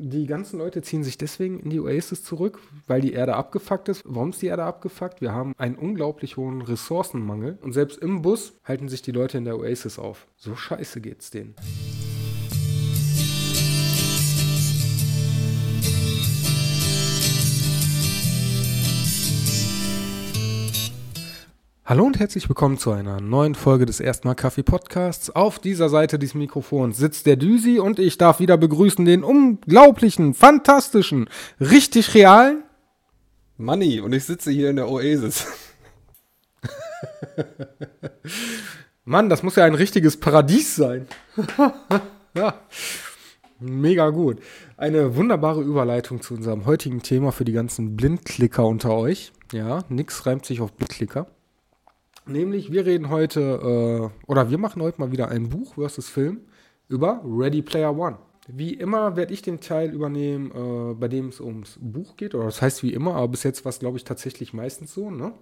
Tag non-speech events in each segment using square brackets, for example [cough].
die ganzen Leute ziehen sich deswegen in die Oasis zurück, weil die Erde abgefuckt ist. Warum ist die Erde abgefuckt? Wir haben einen unglaublich hohen Ressourcenmangel und selbst im Bus halten sich die Leute in der Oasis auf. So scheiße geht's denen. Hallo und herzlich willkommen zu einer neuen Folge des Erstmal Kaffee Podcasts. Auf dieser Seite des Mikrofons sitzt der Düsi und ich darf wieder begrüßen den unglaublichen, fantastischen, richtig realen Money und ich sitze hier in der Oasis. Mann, das muss ja ein richtiges Paradies sein. [laughs] Mega gut. Eine wunderbare Überleitung zu unserem heutigen Thema für die ganzen Blindklicker unter euch. Ja, nix reimt sich auf Blindklicker. Nämlich, wir reden heute, äh, oder wir machen heute mal wieder ein Buch versus Film über Ready Player One. Wie immer werde ich den Teil übernehmen, äh, bei dem es ums Buch geht. Oder das heißt wie immer, aber bis jetzt war es, glaube ich, tatsächlich meistens so, ne?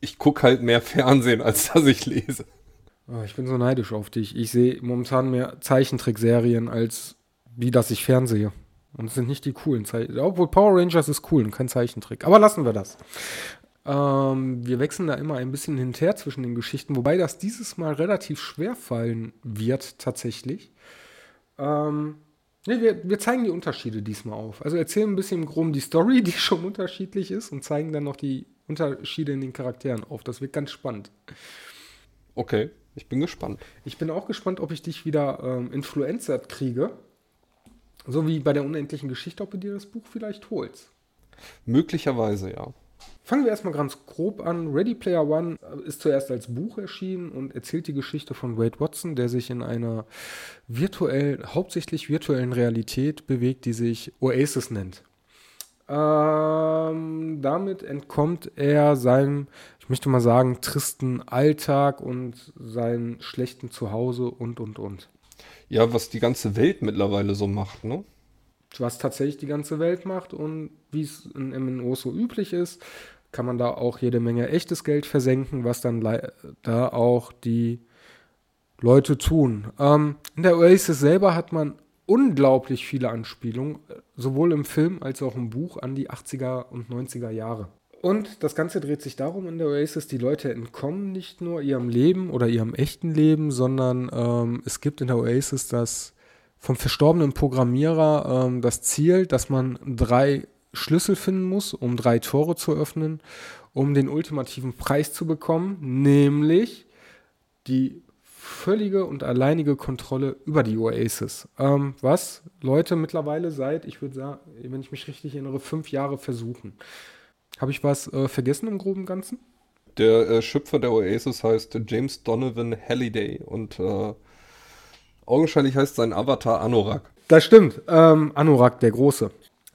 Ich gucke halt mehr Fernsehen, als dass ich lese. Oh, ich bin so neidisch auf dich. Ich sehe momentan mehr Zeichentrickserien, als wie dass ich fernsehe. Und es sind nicht die coolen Zeichentrick. Obwohl Power Rangers ist cool und kein Zeichentrick. Aber lassen wir das. Ähm, wir wechseln da immer ein bisschen hinterher zwischen den Geschichten, wobei das dieses Mal relativ schwer fallen wird, tatsächlich. Ähm, ne, wir, wir, zeigen die Unterschiede diesmal auf. Also erzählen ein bisschen im Groben die Story, die schon unterschiedlich ist, und zeigen dann noch die Unterschiede in den Charakteren auf. Das wird ganz spannend. Okay, ich bin gespannt. Ich bin auch gespannt, ob ich dich wieder ähm, influencert kriege. So wie bei der unendlichen Geschichte, ob du dir das Buch vielleicht holst. Möglicherweise, ja. Fangen wir erstmal ganz grob an. Ready Player One ist zuerst als Buch erschienen und erzählt die Geschichte von Wade Watson, der sich in einer virtuell, hauptsächlich virtuellen Realität bewegt, die sich Oasis nennt. Ähm, damit entkommt er seinem, ich möchte mal sagen, tristen Alltag und seinem schlechten Zuhause und, und, und. Ja, was die ganze Welt mittlerweile so macht, ne? Was tatsächlich die ganze Welt macht und wie es in MNOs so üblich ist, kann man da auch jede Menge echtes Geld versenken, was dann da auch die Leute tun. Ähm, in der Oasis selber hat man unglaublich viele Anspielungen, sowohl im Film als auch im Buch an die 80er und 90er Jahre. Und das Ganze dreht sich darum in der Oasis, die Leute entkommen nicht nur ihrem Leben oder ihrem echten Leben, sondern ähm, es gibt in der Oasis das vom verstorbenen Programmierer ähm, das Ziel, dass man drei Schlüssel finden muss, um drei Tore zu öffnen, um den ultimativen Preis zu bekommen, nämlich die völlige und alleinige Kontrolle über die Oasis. Ähm, was Leute mittlerweile seit, ich würde sagen, wenn ich mich richtig erinnere, fünf Jahre versuchen. Habe ich was äh, vergessen im groben Ganzen? Der äh, Schöpfer der Oasis heißt James Donovan Halliday und äh, augenscheinlich heißt sein Avatar Anorak. Das stimmt, ähm, Anorak der Große.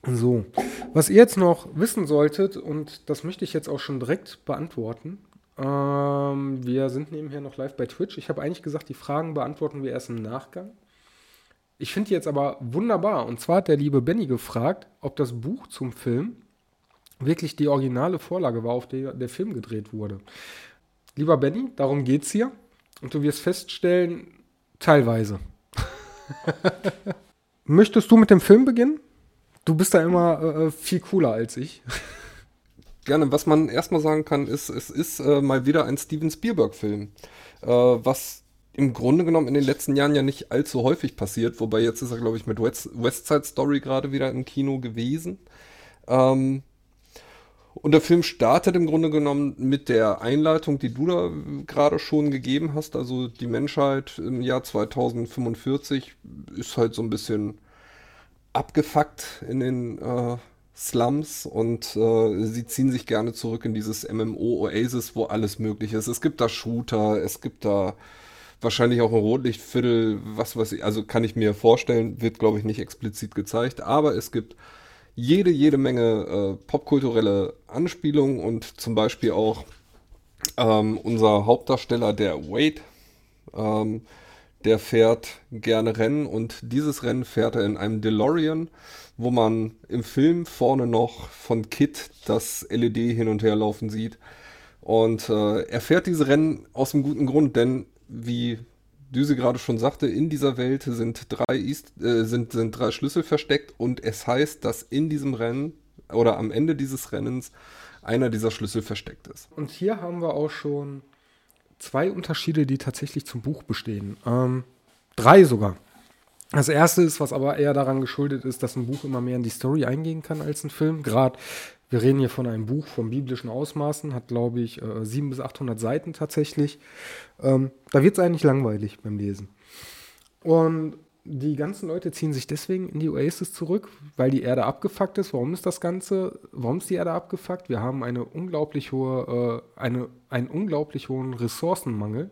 So, was ihr jetzt noch wissen solltet, und das möchte ich jetzt auch schon direkt beantworten, ähm, wir sind nebenher noch live bei Twitch. Ich habe eigentlich gesagt, die Fragen beantworten wir erst im Nachgang. Ich finde die jetzt aber wunderbar. Und zwar hat der liebe Benny gefragt, ob das Buch zum Film wirklich die originale Vorlage war, auf der der Film gedreht wurde. Lieber Benny, darum geht's hier. Und du wirst feststellen, teilweise. [laughs] Möchtest du mit dem Film beginnen? Du bist da immer äh, viel cooler als ich. [laughs] Gerne, was man erstmal sagen kann, ist, es ist äh, mal wieder ein Steven Spielberg-Film. Äh, was im Grunde genommen in den letzten Jahren ja nicht allzu häufig passiert, wobei jetzt ist er, glaube ich, mit West, West Side Story gerade wieder im Kino gewesen. Ähm, und der Film startet im Grunde genommen mit der Einleitung, die du da gerade schon gegeben hast. Also die Menschheit im Jahr 2045 ist halt so ein bisschen abgefuckt in den äh, Slums und äh, sie ziehen sich gerne zurück in dieses MMO-Oasis, wo alles möglich ist. Es gibt da Shooter, es gibt da wahrscheinlich auch ein Rotlichtviertel, was weiß ich, also kann ich mir vorstellen, wird glaube ich nicht explizit gezeigt, aber es gibt jede, jede Menge äh, popkulturelle Anspielungen und zum Beispiel auch ähm, unser Hauptdarsteller, der Wade, ähm, der fährt gerne Rennen und dieses Rennen fährt er in einem DeLorean, wo man im Film vorne noch von Kit das LED hin und her laufen sieht. Und äh, er fährt diese Rennen aus einem guten Grund, denn wie Düse gerade schon sagte, in dieser Welt sind drei, East, äh, sind, sind drei Schlüssel versteckt und es heißt, dass in diesem Rennen oder am Ende dieses Rennens einer dieser Schlüssel versteckt ist. Und hier haben wir auch schon zwei Unterschiede, die tatsächlich zum Buch bestehen. Ähm, drei sogar. Das erste ist, was aber eher daran geschuldet ist, dass ein Buch immer mehr in die Story eingehen kann als ein Film. Gerade, wir reden hier von einem Buch von biblischen Ausmaßen, hat glaube ich äh, 700 bis 800 Seiten tatsächlich. Ähm, da wird es eigentlich langweilig beim Lesen. Und die ganzen Leute ziehen sich deswegen in die Oasis zurück, weil die Erde abgefuckt ist. Warum ist das Ganze? Warum ist die Erde abgefuckt? Wir haben eine unglaublich hohe, äh, eine, einen unglaublich hohen Ressourcenmangel,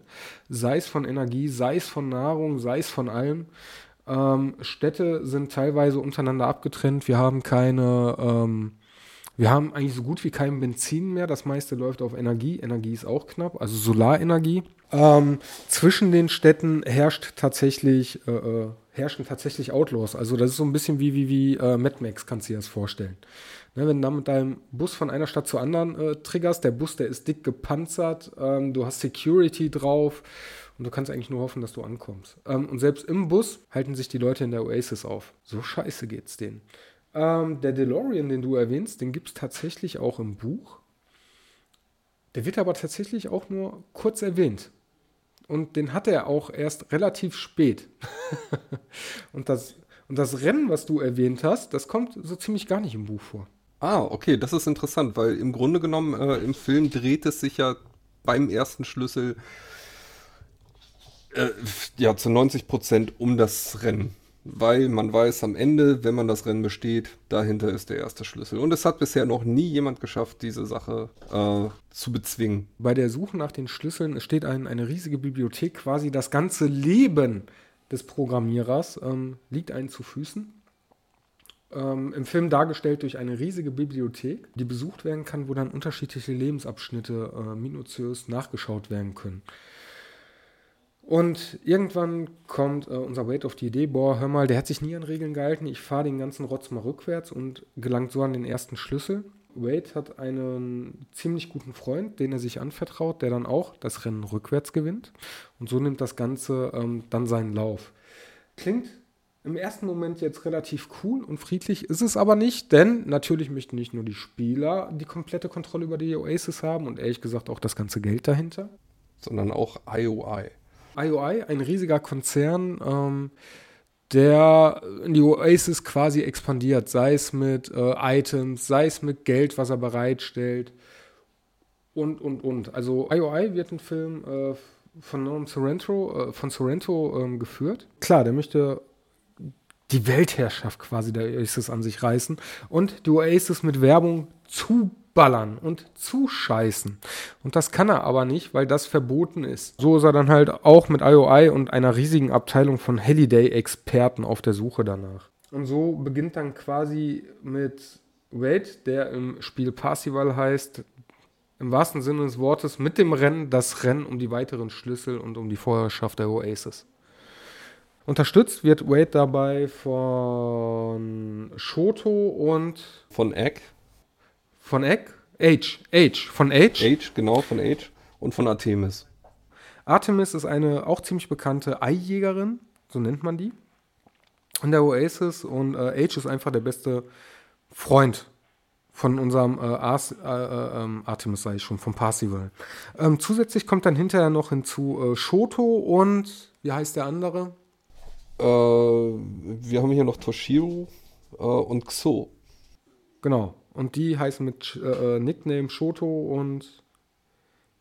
sei es von Energie, sei es von Nahrung, sei es von allem. Ähm, Städte sind teilweise untereinander abgetrennt. Wir haben keine, ähm, wir haben eigentlich so gut wie kein Benzin mehr. Das meiste läuft auf Energie. Energie ist auch knapp, also Solarenergie. Ähm, zwischen den Städten herrscht tatsächlich, äh, äh, herrschen tatsächlich Outlaws. Also das ist so ein bisschen wie, wie, wie äh, Mad Max, kannst du dir das vorstellen. Ne, wenn du dann mit deinem Bus von einer Stadt zur anderen äh, triggerst, der Bus, der ist dick gepanzert, ähm, du hast Security drauf und du kannst eigentlich nur hoffen, dass du ankommst. Ähm, und selbst im Bus halten sich die Leute in der Oasis auf. So scheiße geht's denen. Ähm, der DeLorean, den du erwähnst, den gibt es tatsächlich auch im Buch. Der wird aber tatsächlich auch nur kurz erwähnt. Und den hat er auch erst relativ spät. [laughs] und, das, und das Rennen, was du erwähnt hast, das kommt so ziemlich gar nicht im Buch vor. Ah, okay, das ist interessant, weil im Grunde genommen äh, im Film dreht es sich ja beim ersten Schlüssel äh, ja zu 90 Prozent um das Rennen weil man weiß am Ende, wenn man das Rennen besteht, dahinter ist der erste Schlüssel. Und es hat bisher noch nie jemand geschafft, diese Sache äh, zu bezwingen. Bei der Suche nach den Schlüsseln steht ein, eine riesige Bibliothek, quasi das ganze Leben des Programmierers ähm, liegt einem zu Füßen. Ähm, Im Film dargestellt durch eine riesige Bibliothek, die besucht werden kann, wo dann unterschiedliche Lebensabschnitte äh, minutiös nachgeschaut werden können. Und irgendwann kommt äh, unser Wade auf die Idee, boah, hör mal, der hat sich nie an Regeln gehalten, ich fahre den ganzen Rotz mal rückwärts und gelangt so an den ersten Schlüssel. Wade hat einen ziemlich guten Freund, den er sich anvertraut, der dann auch das Rennen rückwärts gewinnt. Und so nimmt das Ganze ähm, dann seinen Lauf. Klingt im ersten Moment jetzt relativ cool und friedlich, ist es aber nicht, denn natürlich möchten nicht nur die Spieler die komplette Kontrolle über die Oasis haben und ehrlich gesagt auch das ganze Geld dahinter. Sondern auch IOI. IOI, ein riesiger Konzern, ähm, der in die Oasis quasi expandiert, sei es mit äh, Items, sei es mit Geld, was er bereitstellt und, und, und. Also IOI wird ein Film äh, von Norm Sorrento, äh, von Sorrento ähm, geführt. Klar, der möchte die Weltherrschaft quasi der Oasis an sich reißen und die Oasis mit Werbung zu ballern und zuscheißen. Und das kann er aber nicht, weil das verboten ist. So ist er dann halt auch mit IOI und einer riesigen Abteilung von Halliday-Experten auf der Suche danach. Und so beginnt dann quasi mit Wade, der im Spiel Parsival heißt, im wahrsten Sinne des Wortes, mit dem Rennen das Rennen um die weiteren Schlüssel und um die Vorherrschaft der Oasis. Unterstützt wird Wade dabei von Shoto und von Egg. Von Egg? Age. Age. Von Age? Age, genau, von Age. Und von Artemis. Artemis ist eine auch ziemlich bekannte Eijägerin, so nennt man die, in der Oasis. Und äh, Age ist einfach der beste Freund von unserem äh, Ars, äh, äh ähm, Artemis, sage ich schon, vom Parsival. Ähm, zusätzlich kommt dann hinterher noch hinzu äh, Shoto und, wie heißt der andere? Äh, wir haben hier noch Toshiro und Xo. Genau. Und die heißen mit äh, äh, Nickname Shoto und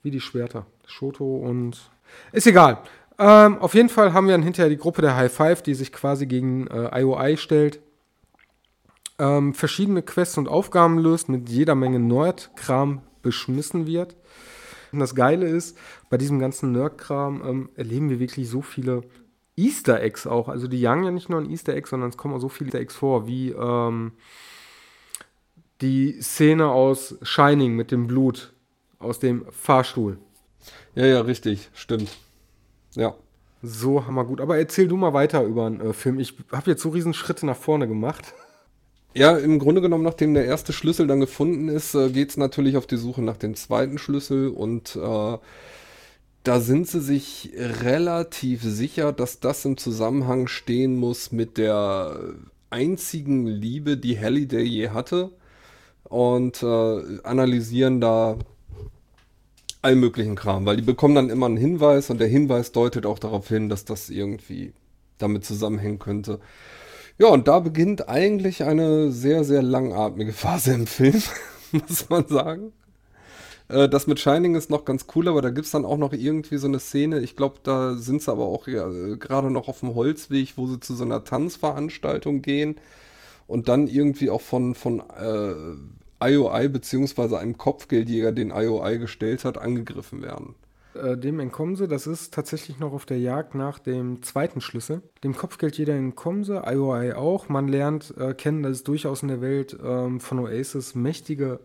wie die Schwerter. Shoto und. Ist egal. Ähm, auf jeden Fall haben wir dann hinterher die Gruppe der High Five, die sich quasi gegen äh, IOI stellt. Ähm, verschiedene Quests und Aufgaben löst, mit jeder Menge Nerd-Kram beschmissen wird. Und das Geile ist, bei diesem ganzen Nerd-Kram ähm, erleben wir wirklich so viele Easter Eggs auch. Also die jagen ja nicht nur ein Easter Egg, sondern es kommen auch so viele Easter Eggs vor, wie ähm, die Szene aus Shining mit dem Blut aus dem Fahrstuhl. Ja, ja, richtig, stimmt. Ja. So hammer gut. Aber erzähl du mal weiter über den äh, Film. Ich habe jetzt so riesen Schritte nach vorne gemacht. Ja, im Grunde genommen, nachdem der erste Schlüssel dann gefunden ist, äh, geht es natürlich auf die Suche nach dem zweiten Schlüssel und äh, da sind sie sich relativ sicher, dass das im Zusammenhang stehen muss mit der einzigen Liebe, die Halliday je hatte. Und äh, analysieren da allen möglichen Kram, weil die bekommen dann immer einen Hinweis und der Hinweis deutet auch darauf hin, dass das irgendwie damit zusammenhängen könnte. Ja, und da beginnt eigentlich eine sehr, sehr langatmige [laughs] Phase im Film, muss man sagen. Äh, das mit Shining ist noch ganz cool, aber da gibt es dann auch noch irgendwie so eine Szene. Ich glaube, da sind sie aber auch ja, gerade noch auf dem Holzweg, wo sie zu so einer Tanzveranstaltung gehen und dann irgendwie auch von, von äh, IOI beziehungsweise einem Kopfgeldjäger, den IOI gestellt hat, angegriffen werden. Äh, dem entkommen sie. Das ist tatsächlich noch auf der Jagd nach dem zweiten Schlüssel. Dem Kopfgeldjäger entkommen sie, IOI auch. Man lernt äh, kennen, dass es durchaus in der Welt ähm, von Oasis mächtige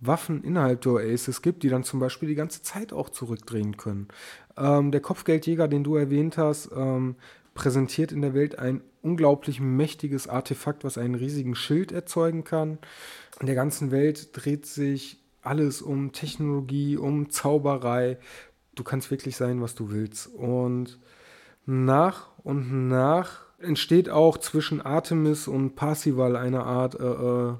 Waffen innerhalb der Oasis gibt, die dann zum Beispiel die ganze Zeit auch zurückdrehen können. Ähm, der Kopfgeldjäger, den du erwähnt hast, ähm, präsentiert in der Welt ein unglaublich mächtiges Artefakt, was einen riesigen Schild erzeugen kann. In der ganzen Welt dreht sich alles um Technologie, um Zauberei. Du kannst wirklich sein, was du willst. Und nach und nach entsteht auch zwischen Artemis und Parsival eine Art äh, äh,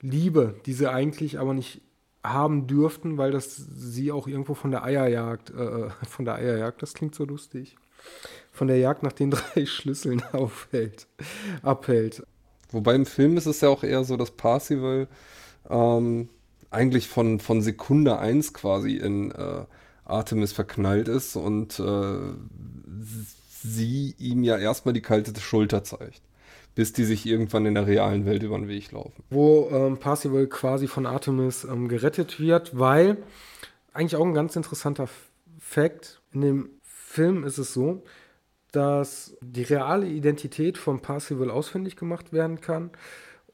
Liebe, die sie eigentlich aber nicht haben dürften, weil das sie auch irgendwo von der Eierjagd, äh, von der Eierjagd, das klingt so lustig, von der Jagd nach den [laughs] drei Schlüsseln aufhält, abhält. Wobei im Film ist es ja auch eher so, dass Parsival ähm, eigentlich von, von Sekunde 1 quasi in äh, Artemis verknallt ist und äh, sie ihm ja erstmal die kalte Schulter zeigt bis die sich irgendwann in der realen Welt über den Weg laufen. Wo ähm, Parsival quasi von Artemis ähm, gerettet wird, weil eigentlich auch ein ganz interessanter Fakt, in dem Film ist es so, dass die reale Identität von Parsival ausfindig gemacht werden kann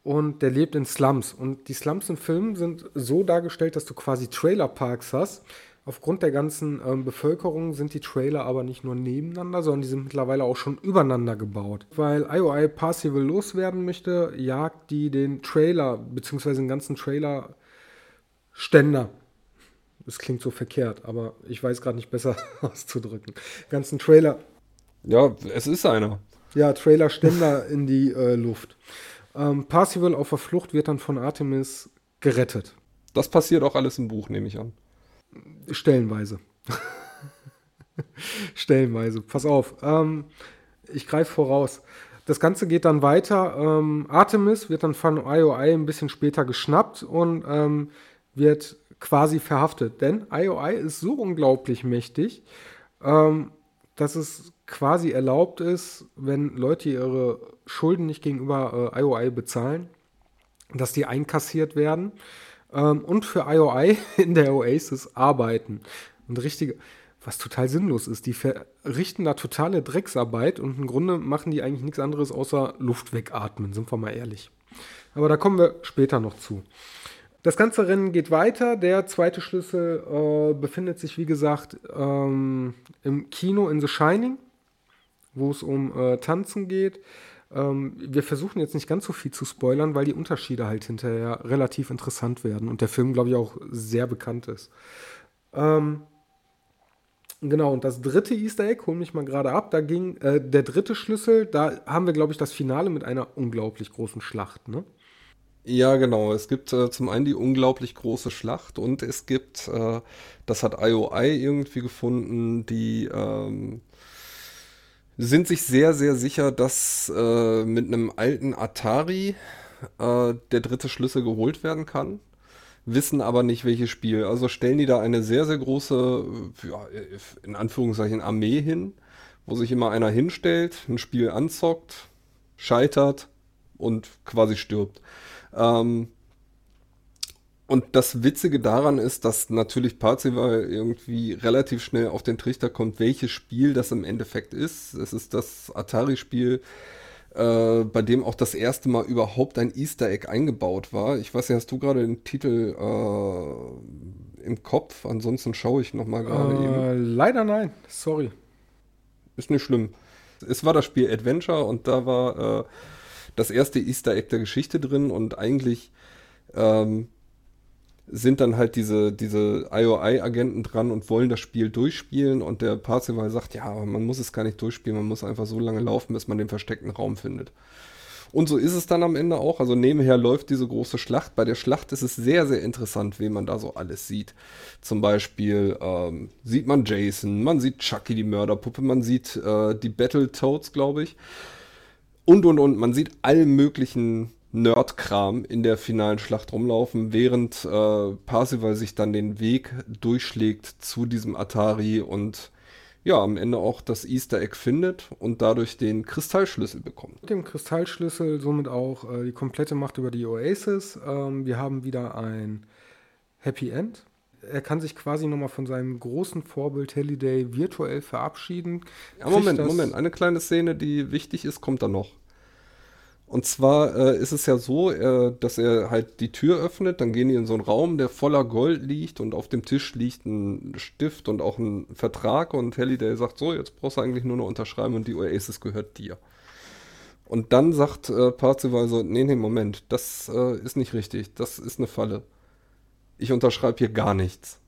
und der lebt in Slums. Und die Slums im Film sind so dargestellt, dass du quasi Trailerparks hast, Aufgrund der ganzen ähm, Bevölkerung sind die Trailer aber nicht nur nebeneinander, sondern die sind mittlerweile auch schon übereinander gebaut. Weil IOI Parsival loswerden möchte, jagt die den Trailer, beziehungsweise den ganzen Trailer-Ständer. Das klingt so verkehrt, aber ich weiß gerade nicht besser [laughs] auszudrücken. Ganzen Trailer. Ja, es ist einer. Ja, Trailer-Ständer in die äh, Luft. Ähm, Parsival auf der Flucht wird dann von Artemis gerettet. Das passiert auch alles im Buch, nehme ich an. Stellenweise. [laughs] Stellenweise. Pass auf. Ähm, ich greife voraus. Das Ganze geht dann weiter. Ähm, Artemis wird dann von IOI ein bisschen später geschnappt und ähm, wird quasi verhaftet. Denn IOI ist so unglaublich mächtig, ähm, dass es quasi erlaubt ist, wenn Leute ihre Schulden nicht gegenüber äh, IOI bezahlen, dass die einkassiert werden ähm, und für IOI [laughs] in der Oasis arbeiten. Und richtige, was total sinnlos ist, die verrichten da totale Drecksarbeit und im Grunde machen die eigentlich nichts anderes außer Luft wegatmen, sind wir mal ehrlich. Aber da kommen wir später noch zu. Das ganze Rennen geht weiter. Der zweite Schlüssel äh, befindet sich, wie gesagt, ähm, im Kino in The Shining, wo es um äh, Tanzen geht. Ähm, wir versuchen jetzt nicht ganz so viel zu spoilern, weil die Unterschiede halt hinterher relativ interessant werden und der Film, glaube ich, auch sehr bekannt ist. Ähm, genau, und das dritte Easter Egg, hol mich mal gerade ab, da ging äh, der dritte Schlüssel, da haben wir, glaube ich, das Finale mit einer unglaublich großen Schlacht, ne? Ja, genau. Es gibt äh, zum einen die unglaublich große Schlacht und es gibt, äh, das hat IOI irgendwie gefunden, die ähm, sind sich sehr, sehr sicher, dass äh, mit einem alten Atari äh, der dritte Schlüssel geholt werden kann, wissen aber nicht welches Spiel. Also stellen die da eine sehr, sehr große, ja, in Anführungszeichen, Armee hin, wo sich immer einer hinstellt, ein Spiel anzockt, scheitert und quasi stirbt. Ähm, und das Witzige daran ist, dass natürlich Parzival irgendwie relativ schnell auf den Trichter kommt, welches Spiel das im Endeffekt ist. Es ist das Atari-Spiel, äh, bei dem auch das erste Mal überhaupt ein Easter Egg eingebaut war. Ich weiß nicht, hast du gerade den Titel äh, im Kopf? Ansonsten schaue ich nochmal gerade äh, eben. Leider nein, sorry. Ist nicht schlimm. Es war das Spiel Adventure und da war äh, das erste Easter Egg der Geschichte drin und eigentlich ähm, sind dann halt diese, diese IOI-Agenten dran und wollen das Spiel durchspielen und der Parzival sagt, ja, man muss es gar nicht durchspielen, man muss einfach so lange laufen, bis man den versteckten Raum findet. Und so ist es dann am Ende auch. Also nebenher läuft diese große Schlacht. Bei der Schlacht ist es sehr, sehr interessant, wen man da so alles sieht. Zum Beispiel ähm, sieht man Jason, man sieht Chucky, die Mörderpuppe, man sieht äh, die Battletoads, glaube ich. Und, und, und. Man sieht allen möglichen Nerdkram in der finalen Schlacht rumlaufen, während äh, Parsival sich dann den Weg durchschlägt zu diesem Atari und ja, am Ende auch das Easter Egg findet und dadurch den Kristallschlüssel bekommt. Mit dem Kristallschlüssel somit auch äh, die komplette Macht über die Oasis. Ähm, wir haben wieder ein Happy End. Er kann sich quasi nochmal von seinem großen Vorbild Halliday virtuell verabschieden. Ja, Moment, Moment. Eine kleine Szene, die wichtig ist, kommt da noch. Und zwar äh, ist es ja so, äh, dass er halt die Tür öffnet, dann gehen die in so einen Raum, der voller Gold liegt und auf dem Tisch liegt ein Stift und auch ein Vertrag und Halliday sagt so, jetzt brauchst du eigentlich nur noch unterschreiben und die Oasis gehört dir. Und dann sagt äh, Parzival so, nee, nee, Moment, das äh, ist nicht richtig, das ist eine Falle. Ich unterschreibe hier gar nichts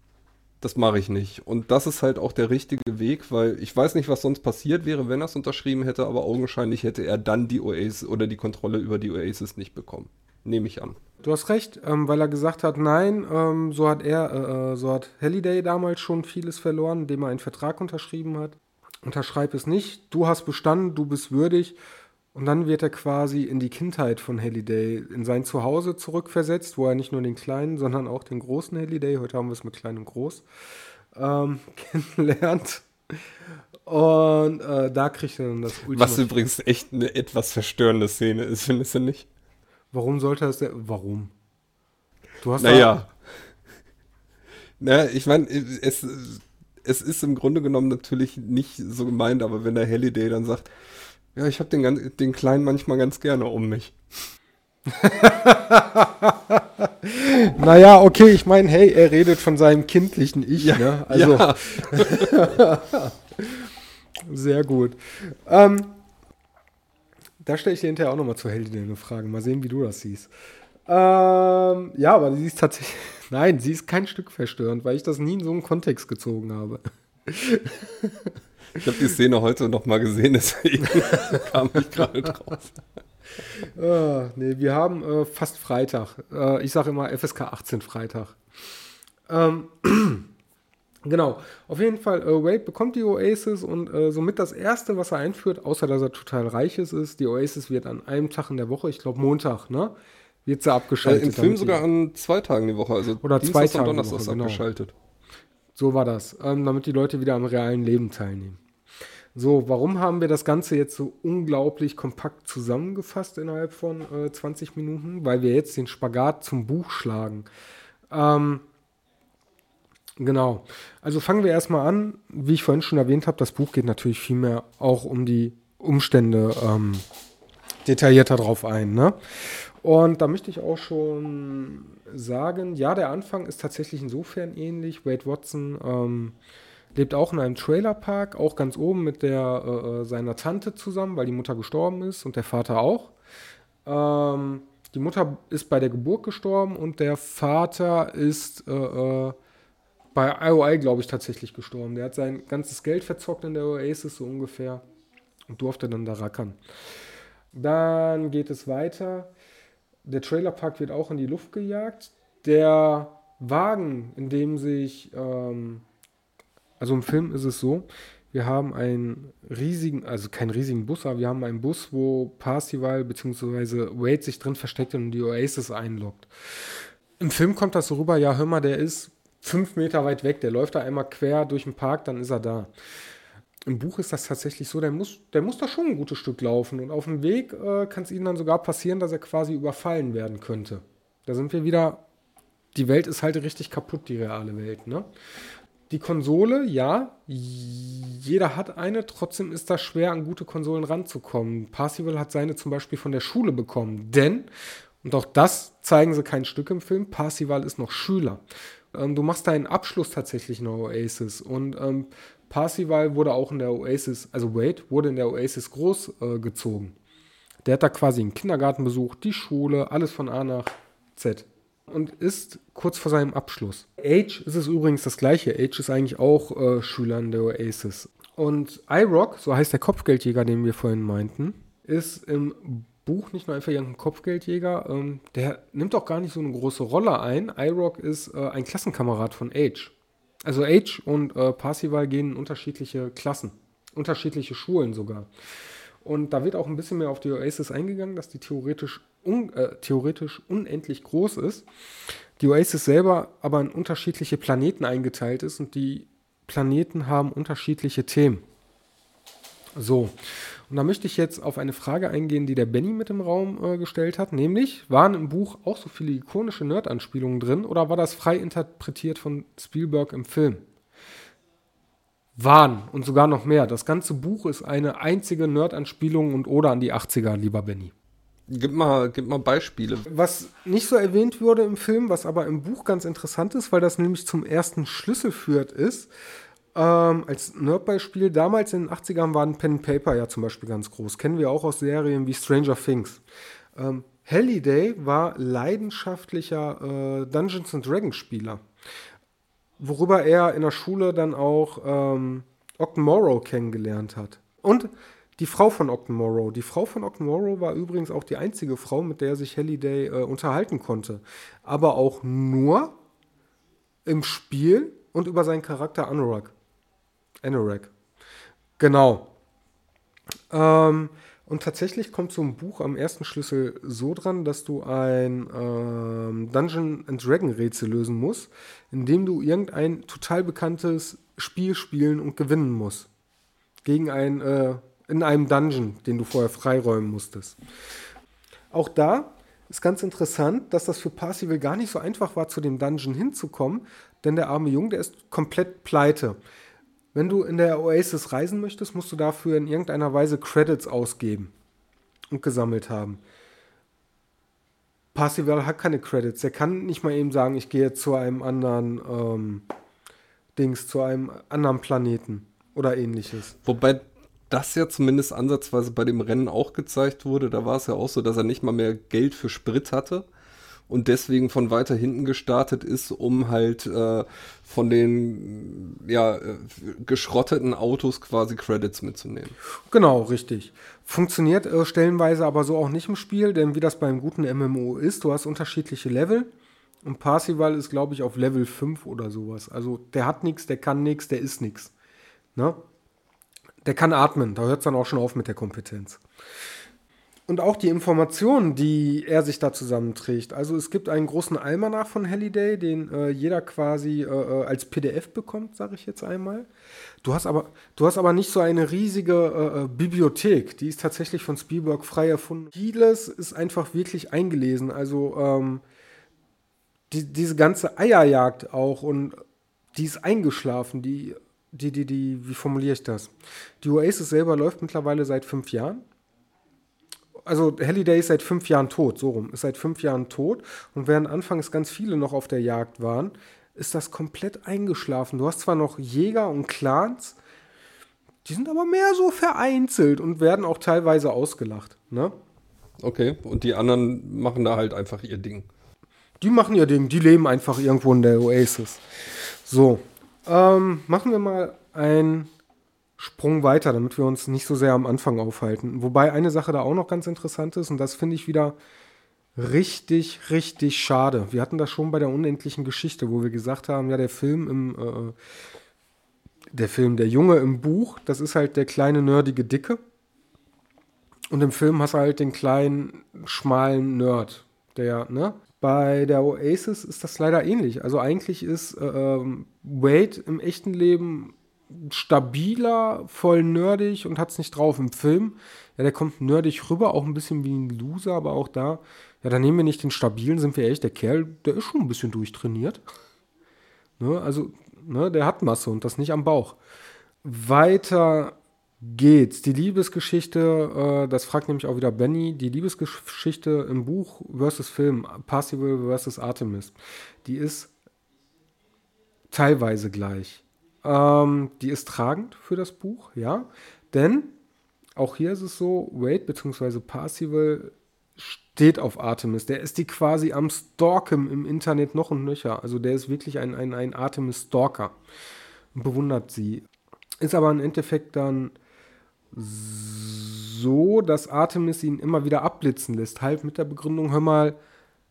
das mache ich nicht. Und das ist halt auch der richtige Weg, weil ich weiß nicht, was sonst passiert wäre, wenn er es unterschrieben hätte, aber augenscheinlich hätte er dann die Oasis oder die Kontrolle über die Oasis nicht bekommen. Nehme ich an. Du hast recht, ähm, weil er gesagt hat, nein, ähm, so hat er, äh, äh, so hat Halliday damals schon vieles verloren, indem er einen Vertrag unterschrieben hat. Unterschreib es nicht, du hast bestanden, du bist würdig und dann wird er quasi in die Kindheit von Halliday, in sein Zuhause zurückversetzt, wo er nicht nur den kleinen, sondern auch den großen Halliday, heute haben wir es mit klein und groß, ähm, [laughs] kennenlernt. Und äh, da kriegt er dann das Ultima. Was übrigens echt eine etwas verstörende Szene ist, findest du nicht? Warum sollte das der. Warum? Du hast naja. naja, ich meine, es, es ist im Grunde genommen natürlich nicht so gemeint, aber wenn der Halliday dann sagt, ja, ich habe den, den Kleinen manchmal ganz gerne um mich. [laughs] naja, okay, ich meine, hey, er redet von seinem kindlichen Ich, ja, ne? Also. Ja. [laughs] Sehr gut. Ähm, da stelle ich dir hinterher auch nochmal zu Heldin eine Frage. Mal sehen, wie du das siehst. Ähm, ja, aber sie ist tatsächlich. [laughs] Nein, sie ist kein Stück verstörend, weil ich das nie in so einen Kontext gezogen habe. Ich habe die Szene heute noch mal gesehen, deswegen [laughs] kam ich gerade drauf. Uh, nee, wir haben äh, fast Freitag. Äh, ich sage immer FSK 18 Freitag. Ähm, [clears throat] genau, auf jeden Fall, äh, Wade bekommt die Oasis und äh, somit das Erste, was er einführt, außer dass er total reich ist, ist, die Oasis wird an einem Tag in der Woche, ich glaube Montag, ne? Wird sie abgeschaltet. Äh, Im Film sogar an zwei Tagen die Woche, also oder Dienstag zwei Tage und Donnerstag genau. abgeschaltet. So war das, ähm, damit die Leute wieder am realen Leben teilnehmen. So, warum haben wir das Ganze jetzt so unglaublich kompakt zusammengefasst innerhalb von äh, 20 Minuten? Weil wir jetzt den Spagat zum Buch schlagen. Ähm, genau. Also fangen wir erstmal an. Wie ich vorhin schon erwähnt habe, das Buch geht natürlich viel mehr auch um die Umstände ähm, detaillierter drauf ein. Ne? Und da möchte ich auch schon sagen, ja, der Anfang ist tatsächlich insofern ähnlich. Wade Watson ähm, lebt auch in einem Trailerpark, auch ganz oben mit der, äh, äh, seiner Tante zusammen, weil die Mutter gestorben ist und der Vater auch. Ähm, die Mutter ist bei der Geburt gestorben und der Vater ist äh, äh, bei IOI, glaube ich, tatsächlich gestorben. Der hat sein ganzes Geld verzockt in der Oasis so ungefähr und durfte dann da rackern. Dann geht es weiter. Der Trailerpark wird auch in die Luft gejagt. Der Wagen, in dem sich ähm, also im Film ist es so, wir haben einen riesigen, also keinen riesigen Bus, aber wir haben einen Bus, wo Parsival bzw. Wade sich drin versteckt und die Oasis einloggt. Im Film kommt das so rüber, ja, hör mal, der ist fünf Meter weit weg, der läuft da einmal quer durch den Park, dann ist er da. Im Buch ist das tatsächlich so, der muss, der muss da schon ein gutes Stück laufen und auf dem Weg äh, kann es ihm dann sogar passieren, dass er quasi überfallen werden könnte. Da sind wir wieder, die Welt ist halt richtig kaputt, die reale Welt, ne? Die Konsole, ja, jeder hat eine, trotzdem ist das schwer, an gute Konsolen ranzukommen. Parsival hat seine zum Beispiel von der Schule bekommen, denn, und auch das zeigen sie kein Stück im Film, Parsival ist noch Schüler. Ähm, du machst deinen Abschluss tatsächlich in der Oasis und ähm, Parsival wurde auch in der Oasis, also Wade wurde in der Oasis großgezogen. Äh, der hat da quasi einen Kindergarten besucht, die Schule, alles von A nach Z. und ist kurz vor seinem Abschluss. Age ist es übrigens das gleiche. Age ist eigentlich auch äh, in der Oasis. Und iRock, so heißt der Kopfgeldjäger, den wir vorhin meinten, ist im Buch nicht nur einfach irgendein Kopfgeldjäger, ähm, der nimmt auch gar nicht so eine große Rolle ein. iRock ist äh, ein Klassenkamerad von Age. Also Age und äh, Parsival gehen in unterschiedliche Klassen, unterschiedliche Schulen sogar. Und da wird auch ein bisschen mehr auf die Oasis eingegangen, dass die theoretisch, un, äh, theoretisch unendlich groß ist. Die Oasis selber aber in unterschiedliche Planeten eingeteilt ist und die Planeten haben unterschiedliche Themen. So, und da möchte ich jetzt auf eine Frage eingehen, die der Benny mit im Raum äh, gestellt hat, nämlich, waren im Buch auch so viele ikonische Nerd-Anspielungen drin oder war das frei interpretiert von Spielberg im Film? Waren und sogar noch mehr. Das ganze Buch ist eine einzige Nerd-Anspielung und oder an die 80er, lieber Benny. Gib mal, gib mal Beispiele. Was nicht so erwähnt wurde im Film, was aber im Buch ganz interessant ist, weil das nämlich zum ersten Schlüssel führt, ist, ähm, als Nerdbeispiel, damals in den 80ern waren Pen and Paper ja zum Beispiel ganz groß. Kennen wir auch aus Serien wie Stranger Things. Ähm, Halliday war leidenschaftlicher äh, Dungeons and Dragons Spieler. Worüber er in der Schule dann auch ähm, Ogden Morrow kennengelernt hat. Und die Frau von Ogden Morrow. Die Frau von Ogden Morrow war übrigens auch die einzige Frau, mit der sich Halliday äh, unterhalten konnte. Aber auch nur im Spiel und über seinen Charakter Anorak. Anorak. Genau. Ähm, und tatsächlich kommt so ein Buch am ersten Schlüssel so dran, dass du ein ähm, Dungeon and Dragon Rätsel lösen musst, indem du irgendein total bekanntes Spiel spielen und gewinnen musst. Gegen ein, äh, in einem Dungeon, den du vorher freiräumen musstest. Auch da ist ganz interessant, dass das für Parsival gar nicht so einfach war, zu dem Dungeon hinzukommen, denn der arme Junge, der ist komplett pleite. Wenn du in der Oasis reisen möchtest, musst du dafür in irgendeiner Weise Credits ausgeben und gesammelt haben. Parsival hat keine Credits. Er kann nicht mal eben sagen, ich gehe zu einem anderen ähm, Dings, zu einem anderen Planeten oder ähnliches. Wobei das ja zumindest ansatzweise bei dem Rennen auch gezeigt wurde. Da war es ja auch so, dass er nicht mal mehr Geld für Sprit hatte und deswegen von weiter hinten gestartet ist, um halt äh, von den ja, äh, geschrotteten Autos quasi Credits mitzunehmen. Genau, richtig. Funktioniert äh, stellenweise aber so auch nicht im Spiel, denn wie das beim guten MMO ist, du hast unterschiedliche Level. Und Parsival ist, glaube ich, auf Level 5 oder sowas. Also der hat nichts, der kann nichts, der ist nichts. Ne? Der kann atmen, da hört es dann auch schon auf mit der Kompetenz und auch die Informationen, die er sich da zusammenträgt. Also es gibt einen großen Almanach von Halliday, den äh, jeder quasi äh, äh als PDF bekommt, sage ich jetzt einmal. Du hast aber, du hast aber nicht so eine riesige äh, äh, Bibliothek. Die ist tatsächlich von Spielberg frei erfunden. Vieles ist einfach wirklich eingelesen. Also ähm, die, diese ganze Eierjagd auch und die ist eingeschlafen. Die, die, die, die, wie formuliere ich das? Die Oasis selber läuft mittlerweile seit fünf Jahren also Halliday ist seit fünf Jahren tot, so rum, ist seit fünf Jahren tot. Und während anfangs ganz viele noch auf der Jagd waren, ist das komplett eingeschlafen. Du hast zwar noch Jäger und Clans, die sind aber mehr so vereinzelt und werden auch teilweise ausgelacht. Ne? Okay, und die anderen machen da halt einfach ihr Ding. Die machen ihr Ding, die leben einfach irgendwo in der Oasis. So, ähm, machen wir mal ein Sprung weiter, damit wir uns nicht so sehr am Anfang aufhalten. Wobei eine Sache da auch noch ganz interessant ist, und das finde ich wieder richtig, richtig schade. Wir hatten das schon bei der unendlichen Geschichte, wo wir gesagt haben, ja, der Film im, äh, der Film, der Junge im Buch, das ist halt der kleine, nerdige Dicke. Und im Film hast du halt den kleinen, schmalen Nerd, der, ne? Bei der Oasis ist das leider ähnlich. Also eigentlich ist äh, ähm, Wade im echten Leben stabiler, voll nerdig und hat es nicht drauf. Im Film, ja, der kommt nerdig rüber, auch ein bisschen wie ein Loser, aber auch da, ja, da nehmen wir nicht den stabilen, sind wir ehrlich, der Kerl, der ist schon ein bisschen durchtrainiert. Ne, also, ne, der hat Masse und das nicht am Bauch. Weiter geht's. Die Liebesgeschichte, äh, das fragt nämlich auch wieder Benny, die Liebesgeschichte im Buch versus Film, Passival versus Artemis, die ist teilweise gleich. Ähm, die ist tragend für das Buch, ja. Denn auch hier ist es so, Wade bzw. Parsival steht auf Artemis. Der ist die quasi am Stalken im Internet noch und nöcher. Also der ist wirklich ein, ein, ein Artemis-Stalker. Bewundert sie. Ist aber im Endeffekt dann so, dass Artemis ihn immer wieder abblitzen lässt. Halt mit der Begründung, hör mal,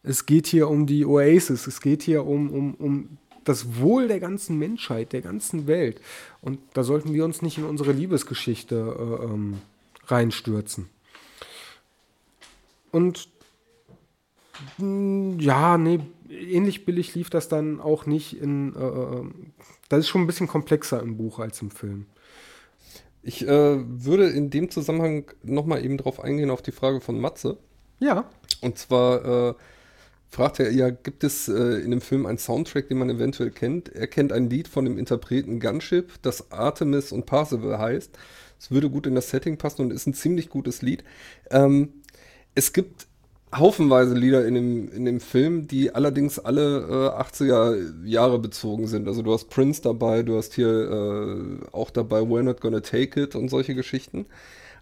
es geht hier um die Oasis, es geht hier um, um, um das Wohl der ganzen Menschheit, der ganzen Welt. Und da sollten wir uns nicht in unsere Liebesgeschichte äh, ähm, reinstürzen. Und hm, ja, nee, ähnlich billig lief das dann auch nicht in. Äh, äh, das ist schon ein bisschen komplexer im Buch als im Film. Ich äh, würde in dem Zusammenhang nochmal eben drauf eingehen, auf die Frage von Matze. Ja. Und zwar äh, fragt er ja, gibt es äh, in dem Film einen Soundtrack, den man eventuell kennt? Er kennt ein Lied von dem Interpreten Gunship, das Artemis und Parzival heißt. Es würde gut in das Setting passen und ist ein ziemlich gutes Lied. Ähm, es gibt haufenweise Lieder in dem, in dem Film, die allerdings alle äh, 80er Jahre bezogen sind. Also du hast Prince dabei, du hast hier äh, auch dabei We're Not Gonna Take It und solche Geschichten.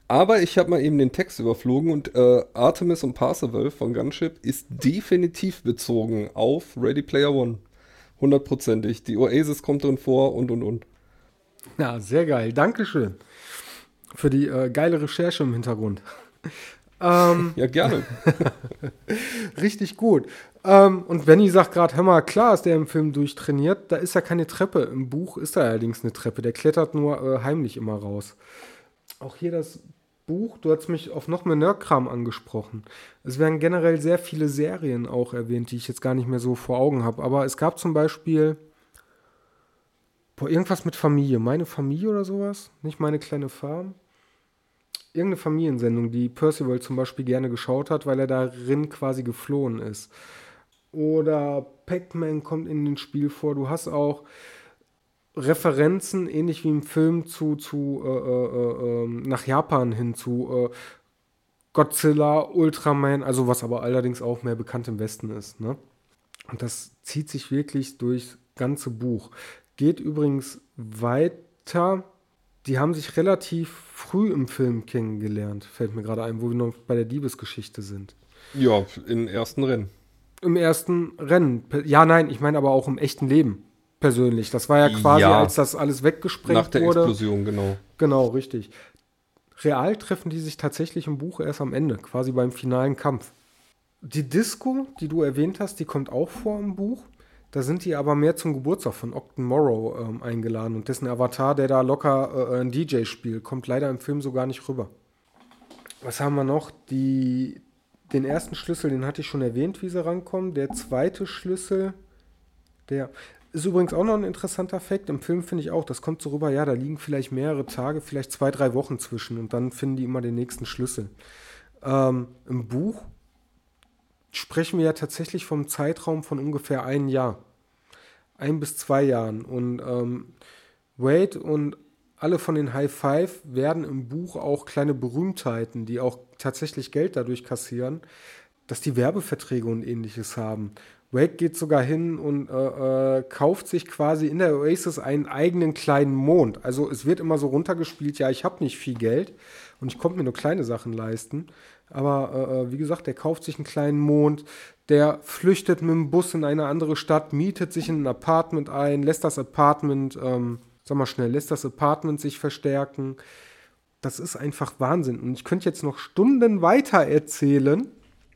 Aber ich habe mal eben den Text überflogen und äh, Artemis und Parzival von Gunship ist definitiv bezogen auf Ready Player One. Hundertprozentig. Die Oasis kommt drin vor und und und. Ja, sehr geil. Dankeschön für die äh, geile Recherche im Hintergrund. Ähm, [laughs] ja, gerne. [laughs] richtig gut. Ähm, und Benny sagt gerade, hör mal, klar ist der im Film durchtrainiert, da ist ja keine Treppe. Im Buch ist da allerdings eine Treppe, der klettert nur äh, heimlich immer raus. Auch hier das Buch, du hast mich auf noch mehr Nerdkram angesprochen. Es werden generell sehr viele Serien auch erwähnt, die ich jetzt gar nicht mehr so vor Augen habe. Aber es gab zum Beispiel boah, irgendwas mit Familie. Meine Familie oder sowas? Nicht meine kleine Farm? Irgendeine Familiensendung, die Percival zum Beispiel gerne geschaut hat, weil er darin quasi geflohen ist. Oder Pac-Man kommt in den Spiel vor. Du hast auch Referenzen, ähnlich wie im Film, zu, zu äh, äh, äh, nach Japan hin zu äh, Godzilla, Ultraman, also was aber allerdings auch mehr bekannt im Westen ist. Ne? Und das zieht sich wirklich durchs ganze Buch. Geht übrigens weiter die haben sich relativ früh im Film kennengelernt, fällt mir gerade ein, wo wir noch bei der Diebesgeschichte sind. Ja, im ersten Rennen. Im ersten Rennen. Ja, nein, ich meine aber auch im echten Leben persönlich. Das war ja quasi, ja, als das alles weggesprengt wurde. Nach der wurde. Explosion, genau. Genau, richtig. Real treffen die sich tatsächlich im Buch erst am Ende, quasi beim finalen Kampf. Die Disco, die du erwähnt hast, die kommt auch vor im Buch. Da sind die aber mehr zum Geburtstag von Octon Morrow ähm, eingeladen und dessen Avatar, der da locker äh, ein DJ spielt, kommt leider im Film so gar nicht rüber. Was haben wir noch? Die, den ersten Schlüssel, den hatte ich schon erwähnt, wie sie rankommen. Der zweite Schlüssel, der ist übrigens auch noch ein interessanter Fakt. Im Film finde ich auch, das kommt so rüber, ja, da liegen vielleicht mehrere Tage, vielleicht zwei, drei Wochen zwischen und dann finden die immer den nächsten Schlüssel. Ähm, Im Buch sprechen wir ja tatsächlich vom Zeitraum von ungefähr ein Jahr. Ein bis zwei Jahren. Und ähm, Wade und alle von den High Five werden im Buch auch kleine Berühmtheiten, die auch tatsächlich Geld dadurch kassieren, dass die Werbeverträge und ähnliches haben. Wade geht sogar hin und äh, äh, kauft sich quasi in der Oasis einen eigenen kleinen Mond. Also es wird immer so runtergespielt, ja, ich habe nicht viel Geld und ich konnte mir nur kleine Sachen leisten. Aber äh, äh, wie gesagt, der kauft sich einen kleinen Mond, der flüchtet mit dem Bus in eine andere Stadt, mietet sich in ein Apartment ein, lässt das Apartment, ähm, sag mal schnell, lässt das Apartment sich verstärken. Das ist einfach Wahnsinn. Und ich könnte jetzt noch Stunden weiter erzählen.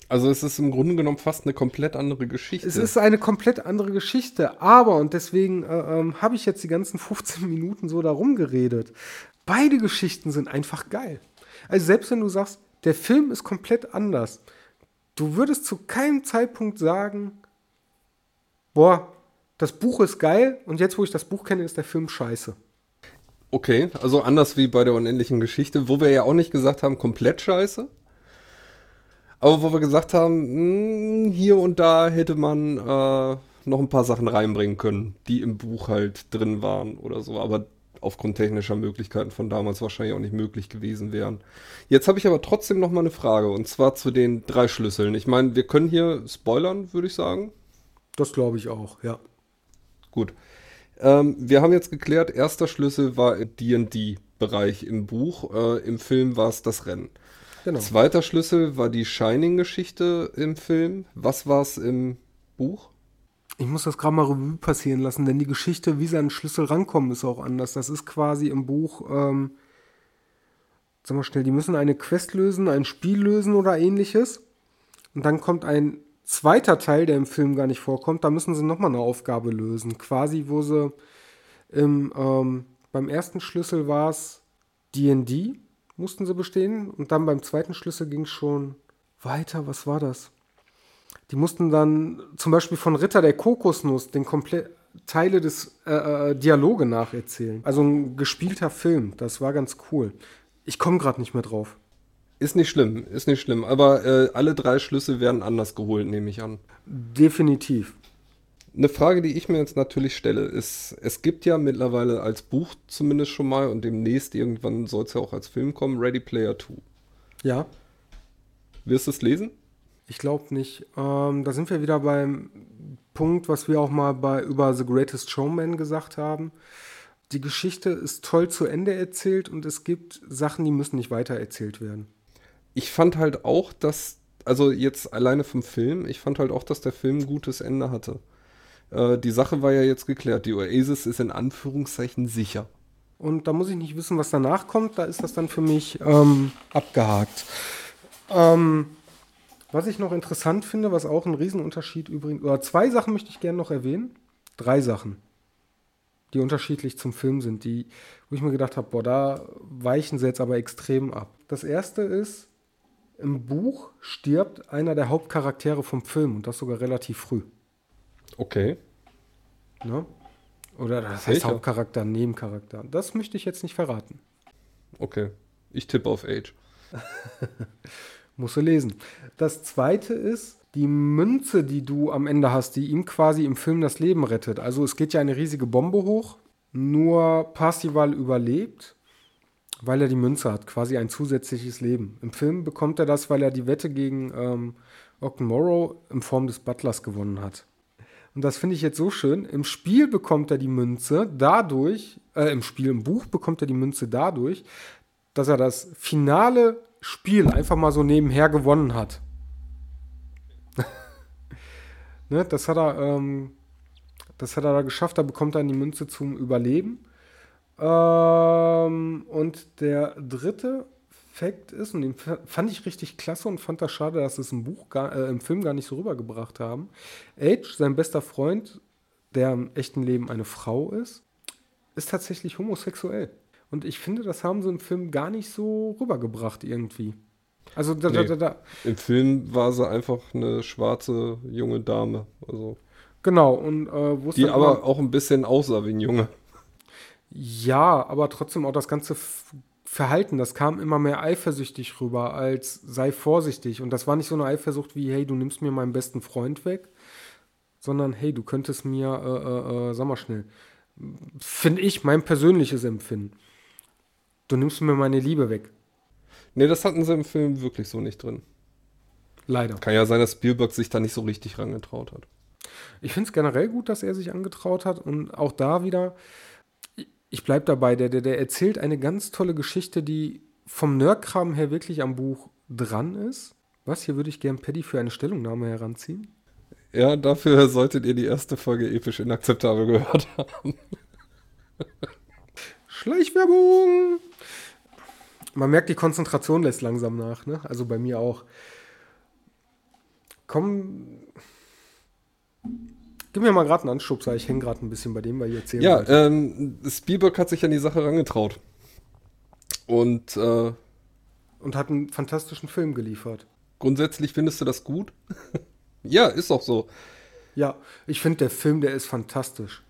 Also es ist im Grunde genommen fast eine komplett andere Geschichte. Es ist eine komplett andere Geschichte, aber, und deswegen äh, ähm, habe ich jetzt die ganzen [laughs] 15 Minuten so darum geredet, beide Geschichten sind einfach geil. Also selbst wenn du sagst, der Film ist komplett anders. Du würdest zu keinem Zeitpunkt sagen, boah, das Buch ist geil und jetzt, wo ich das Buch kenne, ist der Film scheiße. Okay, also anders wie bei der unendlichen Geschichte, wo wir ja auch nicht gesagt haben, komplett scheiße. Aber wo wir gesagt haben, mh, hm, hier und da hätte man äh, noch ein paar Sachen reinbringen können, die im Buch halt drin waren oder so. Aber aufgrund technischer Möglichkeiten von damals wahrscheinlich auch nicht möglich gewesen wären. Jetzt habe ich aber trotzdem noch mal eine Frage und zwar zu den drei Schlüsseln. Ich meine, wir können hier spoilern, würde ich sagen. Das glaube ich auch, ja. Gut. Ähm, wir haben jetzt geklärt, erster Schlüssel war D&D-Bereich im Buch. Äh, Im Film war es das Rennen. Genau. Zweiter Schlüssel war die Shining-Geschichte im Film. Was war es im Buch? Ich muss das gerade mal Revue passieren lassen, denn die Geschichte, wie sie an den Schlüssel rankommen, ist auch anders. Das ist quasi im Buch, ähm, sag mal schnell, die müssen eine Quest lösen, ein Spiel lösen oder ähnliches. Und dann kommt ein zweiter Teil, der im Film gar nicht vorkommt. Da müssen sie nochmal eine Aufgabe lösen. Quasi, wo sie im, ähm, beim ersten Schlüssel war es DD, mussten sie bestehen. Und dann beim zweiten Schlüssel ging es schon weiter. Was war das? Die mussten dann zum Beispiel von Ritter der Kokosnuss den komplett Teile des äh, äh, Dialoge nacherzählen. Also ein gespielter Film. Das war ganz cool. Ich komme gerade nicht mehr drauf. Ist nicht schlimm, ist nicht schlimm. Aber äh, alle drei Schlüssel werden anders geholt, nehme ich an. Definitiv. Eine Frage, die ich mir jetzt natürlich stelle, ist, es gibt ja mittlerweile als Buch zumindest schon mal und demnächst irgendwann soll es ja auch als Film kommen, Ready Player 2. Ja. Wirst du es lesen? Ich glaube nicht. Ähm, da sind wir wieder beim Punkt, was wir auch mal bei, über The Greatest Showman gesagt haben. Die Geschichte ist toll zu Ende erzählt und es gibt Sachen, die müssen nicht weiter erzählt werden. Ich fand halt auch, dass, also jetzt alleine vom Film, ich fand halt auch, dass der Film ein gutes Ende hatte. Äh, die Sache war ja jetzt geklärt. Die Oasis ist in Anführungszeichen sicher. Und da muss ich nicht wissen, was danach kommt. Da ist das dann für mich ähm, abgehakt. Ähm, was ich noch interessant finde, was auch ein Riesenunterschied übrigens, oder zwei Sachen möchte ich gerne noch erwähnen. Drei Sachen, die unterschiedlich zum Film sind, die, wo ich mir gedacht habe, boah, da weichen sie jetzt aber extrem ab. Das erste ist, im Buch stirbt einer der Hauptcharaktere vom Film und das sogar relativ früh. Okay. Ne? Oder das heißt? Hauptcharakter, Nebencharakter. Das möchte ich jetzt nicht verraten. Okay. Ich tippe auf Age. [laughs] Musst du lesen. Das zweite ist die Münze, die du am Ende hast, die ihm quasi im Film das Leben rettet. Also es geht ja eine riesige Bombe hoch, nur Parsival überlebt, weil er die Münze hat, quasi ein zusätzliches Leben. Im Film bekommt er das, weil er die Wette gegen ähm, Ogden Morrow in Form des Butlers gewonnen hat. Und das finde ich jetzt so schön. Im Spiel bekommt er die Münze dadurch, äh, im Spiel, im Buch bekommt er die Münze dadurch, dass er das finale Spiel einfach mal so nebenher gewonnen hat. [laughs] ne, das hat er, ähm, das hat er da geschafft. Da bekommt er die Münze zum Überleben. Ähm, und der dritte Fakt ist, und den fand ich richtig klasse und fand das schade, dass es im Buch, gar, äh, im Film gar nicht so rübergebracht haben. Age, sein bester Freund, der im echten Leben eine Frau ist, ist tatsächlich homosexuell. Und ich finde, das haben sie im Film gar nicht so rübergebracht irgendwie. Also da, nee. da, da, Im Film war sie einfach eine schwarze junge Dame. Also genau, und äh, Die aber auch ein bisschen aussah wie ein Junge. Ja, aber trotzdem auch das ganze Verhalten, das kam immer mehr eifersüchtig rüber, als sei vorsichtig. Und das war nicht so eine Eifersucht wie, hey, du nimmst mir meinen besten Freund weg, sondern hey, du könntest mir, äh, äh, äh sag mal schnell, finde ich, mein persönliches Empfinden du nimmst mir meine Liebe weg. Nee, das hatten sie im Film wirklich so nicht drin. Leider. Kann ja sein, dass Spielberg sich da nicht so richtig rangetraut hat. Ich finde es generell gut, dass er sich angetraut hat und auch da wieder, ich bleibe dabei, der, der, der erzählt eine ganz tolle Geschichte, die vom Nerdkram her wirklich am Buch dran ist. Was, hier würde ich gern Paddy für eine Stellungnahme heranziehen. Ja, dafür solltet ihr die erste Folge episch inakzeptabel gehört haben. Schleichwerbung! Man merkt, die Konzentration lässt langsam nach, ne? Also bei mir auch. Komm. Gib mir mal gerade einen Anschubser, ich hänge gerade ein bisschen bei dem, weil ihr erzählen Ja, ähm, Spielberg hat sich an die Sache rangetraut. Und, äh, Und hat einen fantastischen Film geliefert. Grundsätzlich findest du das gut? [laughs] ja, ist auch so. Ja, ich finde, der Film, der ist fantastisch.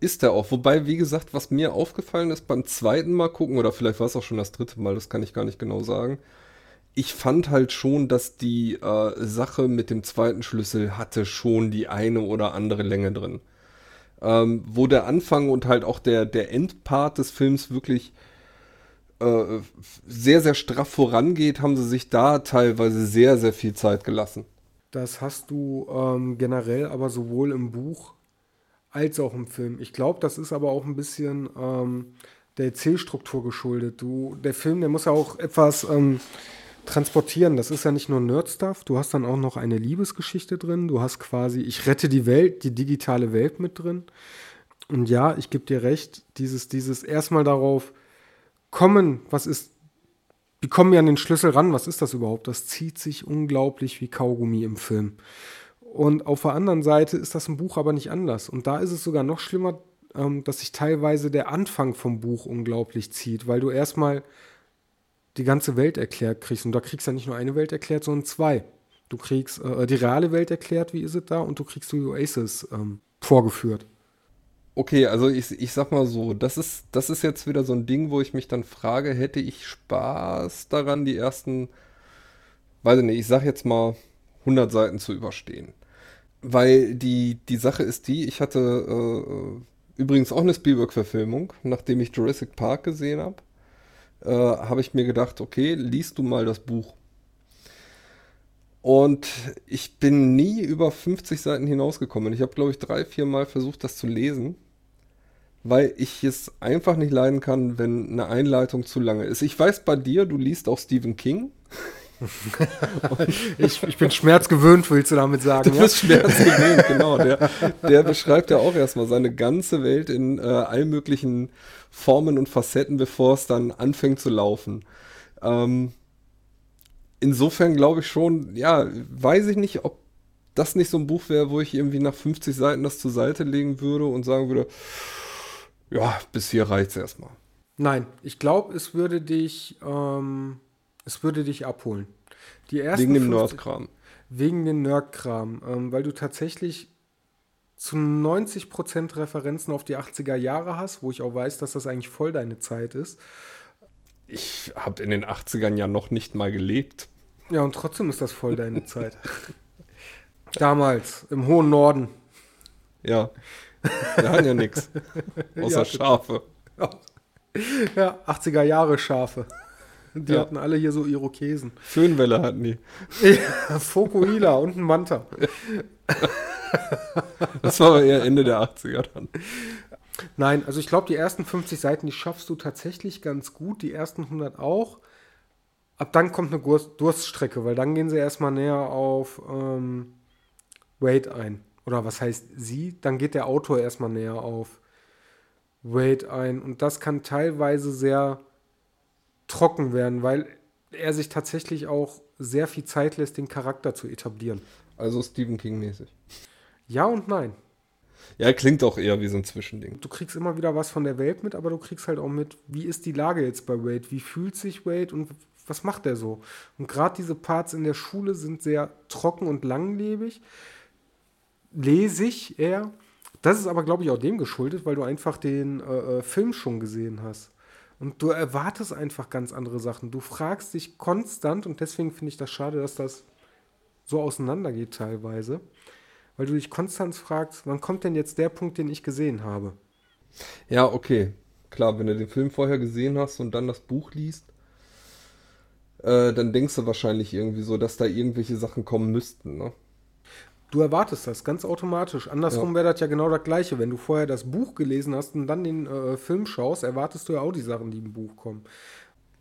Ist er auch. Wobei, wie gesagt, was mir aufgefallen ist beim zweiten Mal gucken, oder vielleicht war es auch schon das dritte Mal, das kann ich gar nicht genau sagen. Ich fand halt schon, dass die äh, Sache mit dem zweiten Schlüssel hatte schon die eine oder andere Länge drin. Ähm, wo der Anfang und halt auch der, der Endpart des Films wirklich äh, sehr, sehr straff vorangeht, haben sie sich da teilweise sehr, sehr viel Zeit gelassen. Das hast du ähm, generell aber sowohl im Buch als auch im Film. Ich glaube, das ist aber auch ein bisschen ähm, der Erzählstruktur geschuldet. Du, der Film, der muss ja auch etwas ähm, transportieren. Das ist ja nicht nur Nerd-Stuff, du hast dann auch noch eine Liebesgeschichte drin. Du hast quasi, ich rette die Welt, die digitale Welt mit drin. Und ja, ich gebe dir recht, dieses, dieses erstmal darauf kommen, was ist, wie kommen wir an den Schlüssel ran, was ist das überhaupt? Das zieht sich unglaublich wie Kaugummi im Film. Und auf der anderen Seite ist das im Buch aber nicht anders. Und da ist es sogar noch schlimmer, ähm, dass sich teilweise der Anfang vom Buch unglaublich zieht, weil du erstmal die ganze Welt erklärt kriegst. Und da kriegst du ja nicht nur eine Welt erklärt, sondern zwei. Du kriegst äh, die reale Welt erklärt, wie ist es da, und du kriegst die Oasis ähm, vorgeführt. Okay, also ich, ich sag mal so, das ist, das ist jetzt wieder so ein Ding, wo ich mich dann frage, hätte ich Spaß daran, die ersten, weiß ich nicht, ich sag jetzt mal 100 Seiten zu überstehen. Weil die, die Sache ist die, ich hatte äh, übrigens auch eine Spielberg-Verfilmung, nachdem ich Jurassic Park gesehen habe, äh, habe ich mir gedacht, okay, liest du mal das Buch. Und ich bin nie über 50 Seiten hinausgekommen. Ich habe, glaube ich, drei, vier Mal versucht, das zu lesen, weil ich es einfach nicht leiden kann, wenn eine Einleitung zu lange ist. Ich weiß bei dir, du liest auch Stephen King. [laughs] ich, ich, bin schmerzgewöhnt, willst du damit sagen? Du bist ja? schmerzgewöhnt, genau. Der, der, beschreibt ja auch erstmal seine ganze Welt in äh, allen möglichen Formen und Facetten, bevor es dann anfängt zu laufen. Ähm, insofern glaube ich schon, ja, weiß ich nicht, ob das nicht so ein Buch wäre, wo ich irgendwie nach 50 Seiten das zur Seite legen würde und sagen würde, ja, bis hier reicht es erstmal. Nein, ich glaube, es würde dich ähm, es würde dich abholen. Die ersten wegen dem Nerdkram. Wegen dem Nerdkram, ähm, weil du tatsächlich zu 90% Referenzen auf die 80er Jahre hast, wo ich auch weiß, dass das eigentlich voll deine Zeit ist. Ich habe in den 80ern ja noch nicht mal gelebt. Ja, und trotzdem ist das voll deine Zeit. [laughs] Damals, im hohen Norden. Ja. Wir hatten ja nichts. [laughs] Außer ja, Schafe. Ja, 80er Jahre Schafe. Die ja. hatten alle hier so Irokesen. Föhnwelle hatten die. [laughs] Ja, Fokuhila und ein Manta. [laughs] das war aber eher Ende der 80er dann. Nein, also ich glaube, die ersten 50 Seiten, die schaffst du tatsächlich ganz gut, die ersten 100 auch. Ab dann kommt eine Durststrecke, weil dann gehen sie erstmal näher auf ähm, Wade ein. Oder was heißt sie? Dann geht der Autor erstmal näher auf Wade ein. Und das kann teilweise sehr trocken werden, weil er sich tatsächlich auch sehr viel Zeit lässt, den Charakter zu etablieren. Also Stephen King-mäßig. Ja und nein. Ja, klingt auch eher wie so ein Zwischending. Du kriegst immer wieder was von der Welt mit, aber du kriegst halt auch mit, wie ist die Lage jetzt bei Wade? Wie fühlt sich Wade und was macht er so? Und gerade diese Parts in der Schule sind sehr trocken und langlebig. Lesig eher. Das ist aber, glaube ich, auch dem geschuldet, weil du einfach den äh, äh Film schon gesehen hast. Und du erwartest einfach ganz andere Sachen. Du fragst dich konstant und deswegen finde ich das schade, dass das so auseinandergeht teilweise. Weil du dich konstant fragst, wann kommt denn jetzt der Punkt, den ich gesehen habe? Ja, okay. Klar, wenn du den Film vorher gesehen hast und dann das Buch liest, äh, dann denkst du wahrscheinlich irgendwie so, dass da irgendwelche Sachen kommen müssten, ne? Du erwartest das ganz automatisch. Andersrum ja. wäre das ja genau das Gleiche. Wenn du vorher das Buch gelesen hast und dann den äh, Film schaust, erwartest du ja auch die Sachen, die im Buch kommen.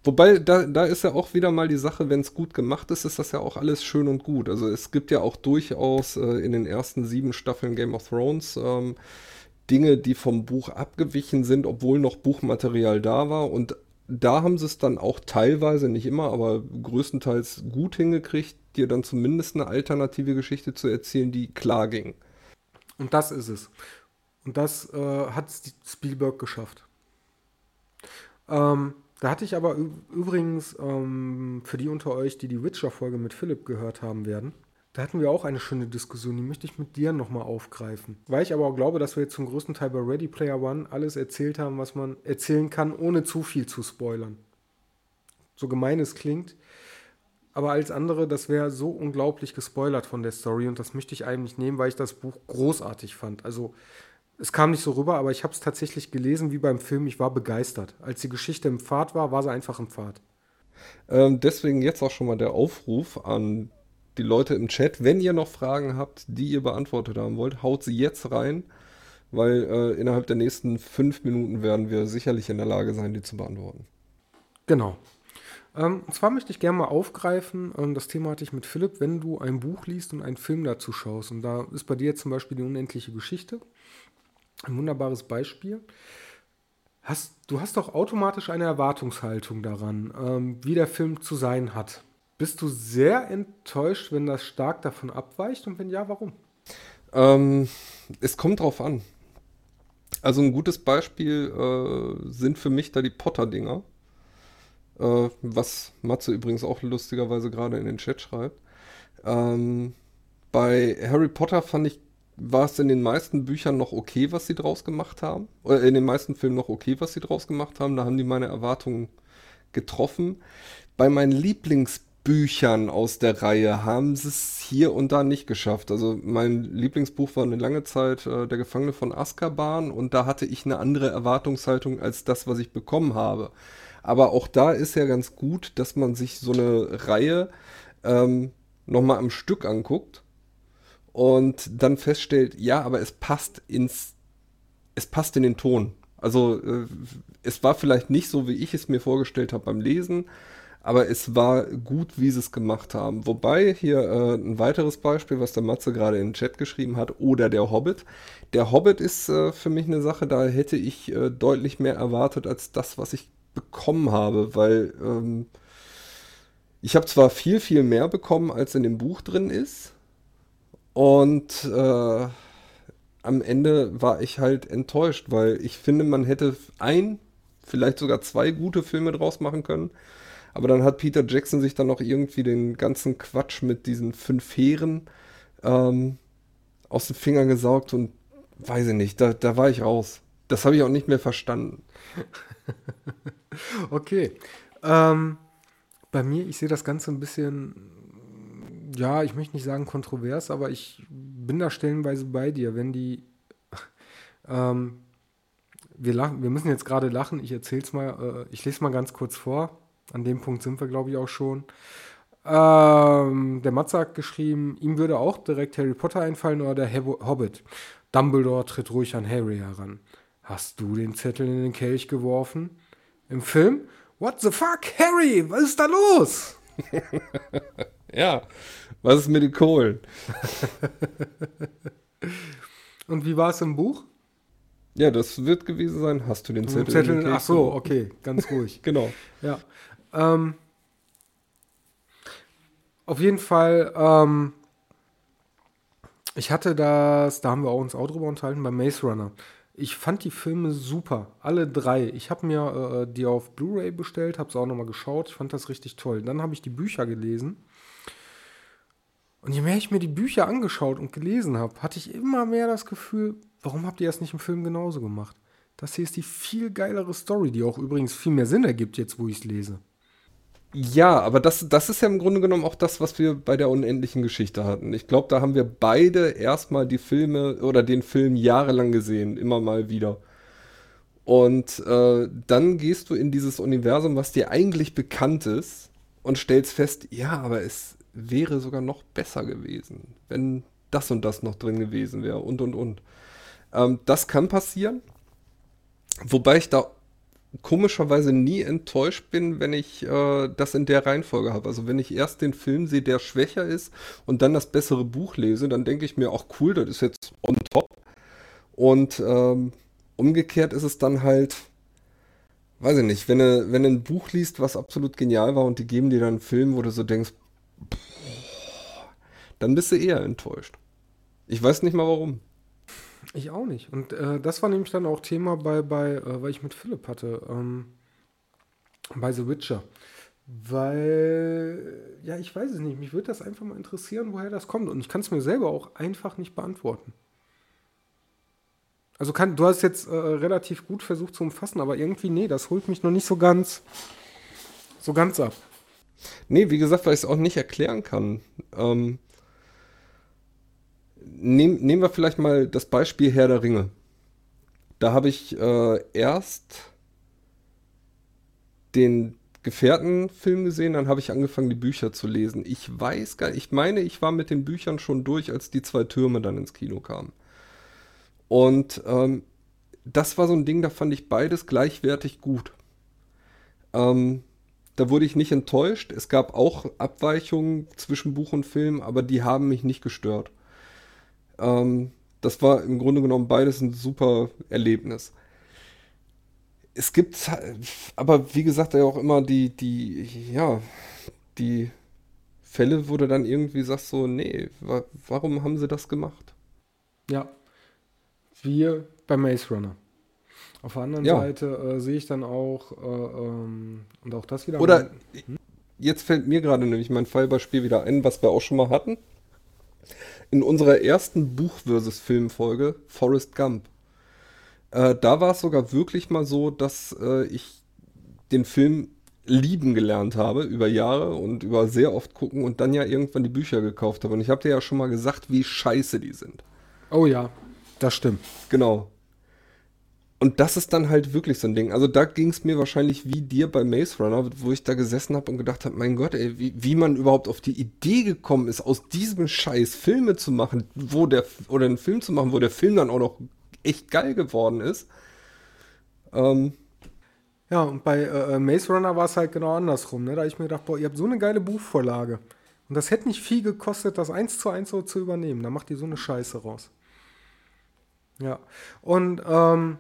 Wobei, da, da ist ja auch wieder mal die Sache, wenn es gut gemacht ist, ist das ja auch alles schön und gut. Also es gibt ja auch durchaus äh, in den ersten sieben Staffeln Game of Thrones ähm, Dinge, die vom Buch abgewichen sind, obwohl noch Buchmaterial da war. Und da haben sie es dann auch teilweise, nicht immer, aber größtenteils gut hingekriegt, dir dann zumindest eine alternative Geschichte zu erzählen, die klar ging. Und das ist es. Und das äh, hat Spielberg geschafft. Ähm, da hatte ich aber übrigens ähm, für die unter euch, die die Witcher-Folge mit Philipp gehört haben werden, da hatten wir auch eine schöne Diskussion, die möchte ich mit dir nochmal aufgreifen. Weil ich aber auch glaube, dass wir jetzt zum größten Teil bei Ready Player One alles erzählt haben, was man erzählen kann, ohne zu viel zu spoilern. So gemein es klingt, aber als andere, das wäre so unglaublich gespoilert von der Story und das möchte ich eigentlich nehmen, weil ich das Buch großartig fand. Also es kam nicht so rüber, aber ich habe es tatsächlich gelesen wie beim Film. Ich war begeistert. Als die Geschichte im Pfad war, war sie einfach im Pfad. Ähm, deswegen jetzt auch schon mal der Aufruf an die Leute im Chat. Wenn ihr noch Fragen habt, die ihr beantwortet haben wollt, haut sie jetzt rein, weil äh, innerhalb der nächsten fünf Minuten werden wir sicherlich in der Lage sein, die zu beantworten. Genau. Ähm, und zwar möchte ich gerne mal aufgreifen, ähm, das Thema hatte ich mit Philipp, wenn du ein Buch liest und einen Film dazu schaust. Und da ist bei dir zum Beispiel die unendliche Geschichte. Ein wunderbares Beispiel. Hast, du hast doch automatisch eine Erwartungshaltung daran, ähm, wie der Film zu sein hat. Bist du sehr enttäuscht, wenn das stark davon abweicht? Und wenn ja, warum? Ähm, es kommt drauf an. Also ein gutes Beispiel äh, sind für mich da die Potter-Dinger. Äh, was Matze übrigens auch lustigerweise gerade in den Chat schreibt. Ähm, bei Harry Potter fand ich, war es in den meisten Büchern noch okay, was sie draus gemacht haben. Oder in den meisten Filmen noch okay, was sie draus gemacht haben. Da haben die meine Erwartungen getroffen. Bei meinen Lieblingsbüchern aus der Reihe haben sie es hier und da nicht geschafft. Also mein Lieblingsbuch war eine lange Zeit äh, Der Gefangene von Azkaban und da hatte ich eine andere Erwartungshaltung als das, was ich bekommen habe. Aber auch da ist ja ganz gut, dass man sich so eine Reihe ähm, nochmal am Stück anguckt und dann feststellt, ja, aber es passt ins, es passt in den Ton. Also äh, es war vielleicht nicht so, wie ich es mir vorgestellt habe beim Lesen, aber es war gut, wie sie es gemacht haben. Wobei hier äh, ein weiteres Beispiel, was der Matze gerade in den Chat geschrieben hat, oder der Hobbit. Der Hobbit ist äh, für mich eine Sache, da hätte ich äh, deutlich mehr erwartet als das, was ich bekommen habe, weil ähm, ich habe zwar viel, viel mehr bekommen, als in dem Buch drin ist. Und äh, am Ende war ich halt enttäuscht, weil ich finde, man hätte ein, vielleicht sogar zwei gute Filme draus machen können. Aber dann hat Peter Jackson sich dann noch irgendwie den ganzen Quatsch mit diesen fünf Heeren ähm, aus den Fingern gesaugt und weiß ich nicht, da, da war ich raus. Das habe ich auch nicht mehr verstanden. [laughs] [laughs] okay. Ähm, bei mir, ich sehe das Ganze ein bisschen, ja, ich möchte nicht sagen kontrovers, aber ich bin da stellenweise bei dir, wenn die, [laughs] ähm, wir, lachen, wir müssen jetzt gerade lachen, ich erzähle es mal, äh, ich lese mal ganz kurz vor. An dem Punkt sind wir, glaube ich, auch schon. Ähm, der Matze hat geschrieben, ihm würde auch direkt Harry Potter einfallen oder der Hobbit. Dumbledore tritt ruhig an Harry heran. Hast du den Zettel in den Kelch geworfen? Im Film? What the fuck, Harry? Was ist da los? [laughs] ja, was ist mit den Kohlen? [laughs] Und wie war es im Buch? Ja, das wird gewesen sein. Hast du den Zettel? Zettel in den ach so, okay, ganz ruhig. [laughs] genau. Ja. Ähm, auf jeden Fall, ähm, ich hatte das, da haben wir auch uns auch drüber unterhalten, bei Maze Runner. Ich fand die Filme super, alle drei. Ich habe mir äh, die auf Blu-ray bestellt, habe es auch nochmal geschaut. Ich fand das richtig toll. Dann habe ich die Bücher gelesen. Und je mehr ich mir die Bücher angeschaut und gelesen habe, hatte ich immer mehr das Gefühl, warum habt ihr das nicht im Film genauso gemacht? Das hier ist die viel geilere Story, die auch übrigens viel mehr Sinn ergibt, jetzt wo ich es lese. Ja, aber das, das ist ja im Grunde genommen auch das, was wir bei der unendlichen Geschichte hatten. Ich glaube, da haben wir beide erstmal die Filme oder den Film jahrelang gesehen, immer mal wieder. Und äh, dann gehst du in dieses Universum, was dir eigentlich bekannt ist, und stellst fest, ja, aber es wäre sogar noch besser gewesen, wenn das und das noch drin gewesen wäre und und und. Ähm, das kann passieren. Wobei ich da komischerweise nie enttäuscht bin, wenn ich äh, das in der Reihenfolge habe. Also wenn ich erst den Film sehe, der schwächer ist und dann das bessere Buch lese, dann denke ich mir, auch cool, das ist jetzt on top. Und ähm, umgekehrt ist es dann halt, weiß ich nicht, wenn du, wenn du ein Buch liest, was absolut genial war und die geben dir dann einen Film, wo du so denkst, boah, dann bist du eher enttäuscht. Ich weiß nicht mal warum. Ich auch nicht. Und äh, das war nämlich dann auch Thema bei, bei äh, weil ich mit Philipp hatte, ähm, bei The Witcher. Weil, ja, ich weiß es nicht. Mich würde das einfach mal interessieren, woher das kommt. Und ich kann es mir selber auch einfach nicht beantworten. Also kann, du hast jetzt äh, relativ gut versucht zu umfassen, aber irgendwie, nee, das holt mich noch nicht so ganz, so ganz ab. Nee, wie gesagt, weil ich es auch nicht erklären kann. Ähm, nehm, nehmen wir vielleicht mal das Beispiel Herr der Ringe. Da habe ich äh, erst den Gefährtenfilm gesehen, dann habe ich angefangen, die Bücher zu lesen. Ich weiß gar nicht, ich meine, ich war mit den Büchern schon durch, als die zwei Türme dann ins Kino kamen. Und ähm, das war so ein Ding, da fand ich beides gleichwertig gut. Ähm, Da wurde ich nicht enttäuscht. Es gab auch Abweichungen zwischen Buch und Film, aber die haben mich nicht gestört. Ähm, das war im Grunde genommen beides ein super Erlebnis. Es gibt, aber wie gesagt, ja auch immer die, die, ja, die Fälle, wo du dann irgendwie sagst so, nee, wa warum haben sie das gemacht? Ja, wir bei Maze Runner. Auf der anderen ja. Seite äh, sehe ich dann auch, äh, ähm, und auch das wieder. Oder, hm? jetzt fällt mir gerade nämlich mein Fallbeispiel wieder ein, was wir auch schon mal hatten. In unserer ersten Buch versus Filmfolge, Forrest Gump. Äh, da war es sogar wirklich mal so, dass äh, ich den Film lieben gelernt habe über Jahre und über sehr oft gucken und dann ja irgendwann die Bücher gekauft habe. Und ich habe dir ja schon mal gesagt, wie scheiße die sind. Oh ja, das stimmt. Genau. Und das ist dann halt wirklich so ein Ding. Also da ging es mir wahrscheinlich wie dir bei Maze Runner, wo ich da gesessen habe und gedacht habe, mein Gott, ey, wie, wie man überhaupt auf die Idee gekommen ist, aus diesem Scheiß Filme zu machen, wo der, oder einen Film zu machen, wo der Film dann auch noch echt geil geworden ist. Ähm, ja, und bei äh, äh Maze Runner war es halt genau andersrum. Ne? Da habe ich mir gedacht, boah, ihr habt so eine geile Buchvorlage. Und das hätte nicht viel gekostet, das eins zu eins so zu übernehmen. Da macht ihr so eine Scheiße raus. Ja. Und ähm,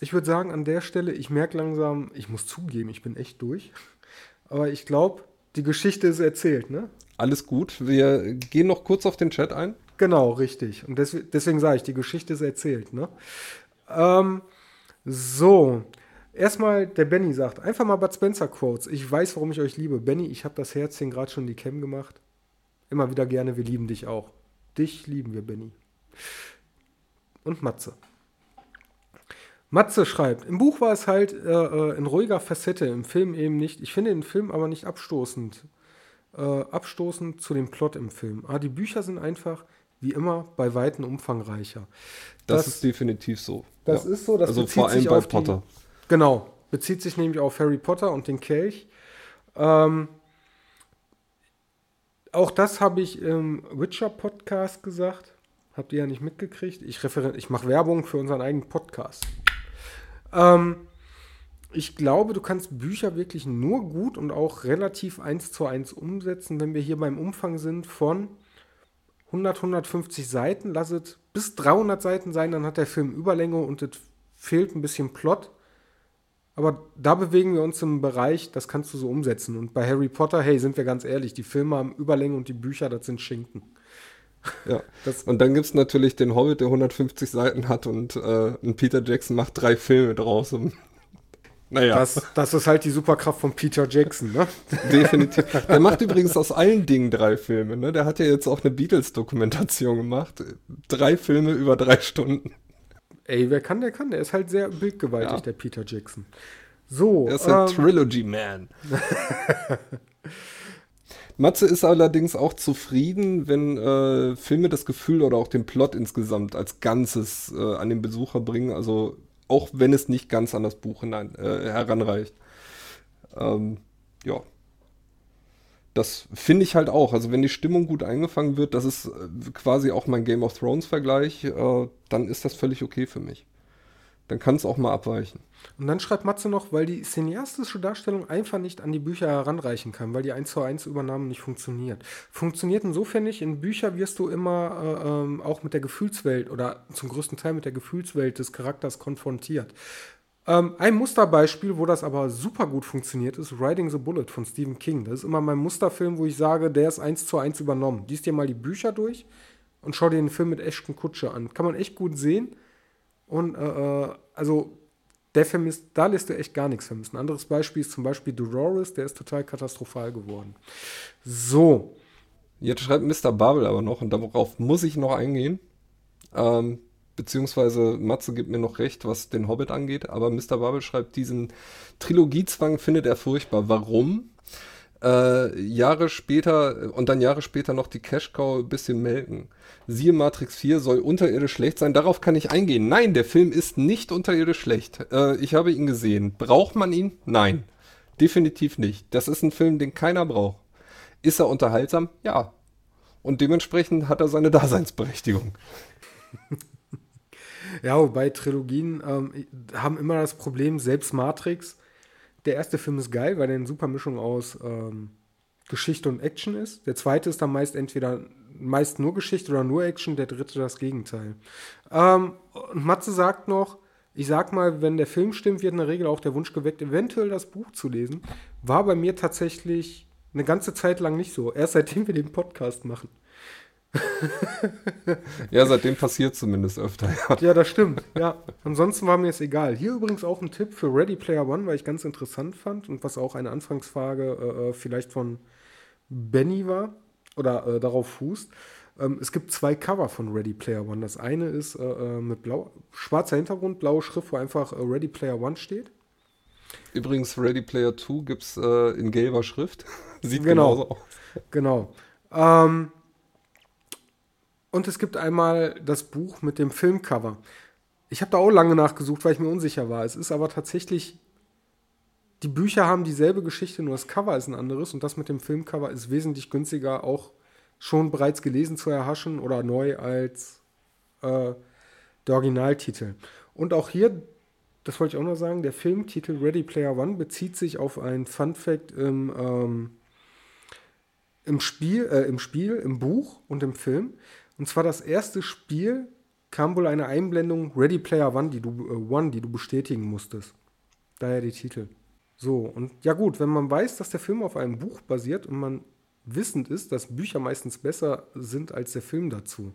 ich würde sagen, an der Stelle, ich merke langsam, ich muss zugeben, ich bin echt durch. Aber ich glaube, die Geschichte ist erzählt, ne? Alles gut. Wir gehen noch kurz auf den Chat ein. Genau, richtig. Und des, deswegen sage ich, die Geschichte ist erzählt, ne? Ähm, so. Erstmal, der Benny sagt, einfach mal Bud Spencer Quotes. Ich weiß, warum ich euch liebe. Benny, ich habe das Herzchen gerade schon in die Cam gemacht. Immer wieder gerne, wir lieben dich auch. Dich lieben wir, Benny. Und Matze. Matze schreibt, im Buch war es halt äh, äh, in ruhiger Facette, im Film eben nicht. Ich finde den Film aber nicht abstoßend. Äh, abstoßend zu dem Plot im Film. Ah, die Bücher sind einfach, wie immer, bei Weitem umfangreicher. Das, das ist definitiv so. Das ja. ist so. Das also vor allem bei Potter. Die, genau. Bezieht sich nämlich auf Harry Potter und den Kelch. Ähm, auch das habe ich im Witcher-Podcast gesagt. Habt ihr ja nicht mitgekriegt. Ich, ich mache Werbung für unseren eigenen Podcast. Ähm, ich glaube, du kannst Bücher wirklich nur gut und auch relativ eins zu eins umsetzen, wenn wir hier beim Umfang sind von 100, 150 Seiten. Lass es bis 300 Seiten sein, dann hat der Film Überlänge und es fehlt ein bisschen Plot. Aber da bewegen wir uns im Bereich, das kannst du so umsetzen. Und bei Harry Potter, hey, sind wir ganz ehrlich, die Filme haben Überlänge und die Bücher, das sind Schinken. Ja. Das und dann gibt es natürlich den Hobbit, der 150 Seiten hat und äh, ein Peter Jackson macht drei Filme draus. Und, [laughs] naja. Das, das ist halt die Superkraft von Peter Jackson, ne? [laughs] Definitiv. Der macht übrigens aus allen Dingen drei Filme, ne? Der hat ja jetzt auch eine Beatles-Dokumentation gemacht. Drei Filme über drei Stunden. Ey, wer kann, der kann. Der ist halt sehr bildgewaltig, ja. der Peter Jackson. So. Er ist ein ähm, Trilogy Man. [laughs] Matze ist allerdings auch zufrieden, wenn äh, Filme das Gefühl oder auch den Plot insgesamt als Ganzes äh, an den Besucher bringen, also auch wenn es nicht ganz an das Buch hinein, äh, heranreicht. Ähm, ja. Das finde ich halt auch. Also wenn die Stimmung gut eingefangen wird, das ist äh, quasi auch mein Game of Thrones Vergleich, äh, dann ist das völlig okay für mich. Dann kann es auch mal abweichen. Und dann schreibt Matze noch, weil die cineastische Darstellung einfach nicht an die Bücher heranreichen kann, weil die 1 zu 1 Übernahme nicht funktioniert. Funktioniert insofern nicht, in Büchern wirst du immer äh, ähm, auch mit der Gefühlswelt oder zum größten Teil mit der Gefühlswelt des Charakters konfrontiert. Ähm, ein Musterbeispiel, wo das aber super gut funktioniert, ist Riding the Bullet von Stephen King. Das ist immer mein Musterfilm, wo ich sage, der ist 1 zu 1 übernommen. Lies dir mal die Bücher durch und schau dir den Film mit Ashton Kutscher an. Kann man echt gut sehen. Und äh, äh also der Film ist, da lässt du echt gar nichts vermissen. Ein anderes Beispiel ist zum Beispiel Dolores, der ist total katastrophal geworden. So. Jetzt schreibt Mr. Babel aber noch, und darauf muss ich noch eingehen. Ähm, beziehungsweise Matze gibt mir noch recht, was den Hobbit angeht, aber Mr. Babel schreibt, diesen Trilogiezwang findet er furchtbar. Warum? Äh, Jahre später und dann Jahre später noch die Cash Cow ein bisschen melken. Siehe Matrix 4 soll unterirdisch schlecht sein. Darauf kann ich eingehen. Nein, der Film ist nicht unterirdisch schlecht. Äh, ich habe ihn gesehen. Braucht man ihn? Nein. Definitiv nicht. Das ist ein Film, den keiner braucht. Ist er unterhaltsam? Ja. Und dementsprechend hat er seine Daseinsberechtigung. [laughs] ja, wobei Trilogien ähm, haben immer das Problem, selbst Matrix, der erste Film ist geil, weil der eine super Mischung aus ähm, Geschichte und Action ist. Der zweite ist dann meist entweder meist nur Geschichte oder nur Action, der dritte das Gegenteil. Ähm, und Matze sagt noch, ich sag mal, wenn der Film stimmt, wird in der Regel auch der Wunsch geweckt, eventuell das Buch zu lesen. War bei mir tatsächlich eine ganze Zeit lang nicht so. Erst seitdem wir den Podcast machen. [laughs] ja, seitdem passiert zumindest öfter. Ja. ja, das stimmt. Ja, ansonsten war mir es egal. Hier übrigens auch ein Tipp für Ready Player One, weil ich ganz interessant fand und was auch eine Anfangsfrage äh, äh vielleicht von Benny war oder äh, darauf fußt. Ähm, es gibt zwei Cover von Ready Player One. Das eine ist äh, äh mit blau, schwarzer Hintergrund, blaue Schrift, wo einfach äh, Ready Player One steht. Übrigens, Ready Player 2 gibt es in gelber Schrift. [laughs] Sieht genau. genauso aus. Genau. Ähm, und es gibt einmal das Buch mit dem Filmcover. Ich habe da auch lange nachgesucht, weil ich mir unsicher war. Es ist aber tatsächlich die Bücher haben dieselbe Geschichte, nur das Cover ist ein anderes und das mit dem Filmcover ist wesentlich günstiger, auch schon bereits gelesen zu erhaschen oder neu als äh, der Originaltitel. Und auch hier, das wollte ich auch noch sagen, der Filmtitel Ready Player One bezieht sich auf ein Fun Fact im, ähm, im, Spiel, äh, im Spiel, im Buch und im Film. Und zwar das erste Spiel kam wohl eine Einblendung Ready Player One, die du, äh, One, die du bestätigen musstest. Daher die Titel. So, und ja gut, wenn man weiß, dass der Film auf einem Buch basiert und man wissend ist, dass Bücher meistens besser sind als der Film dazu.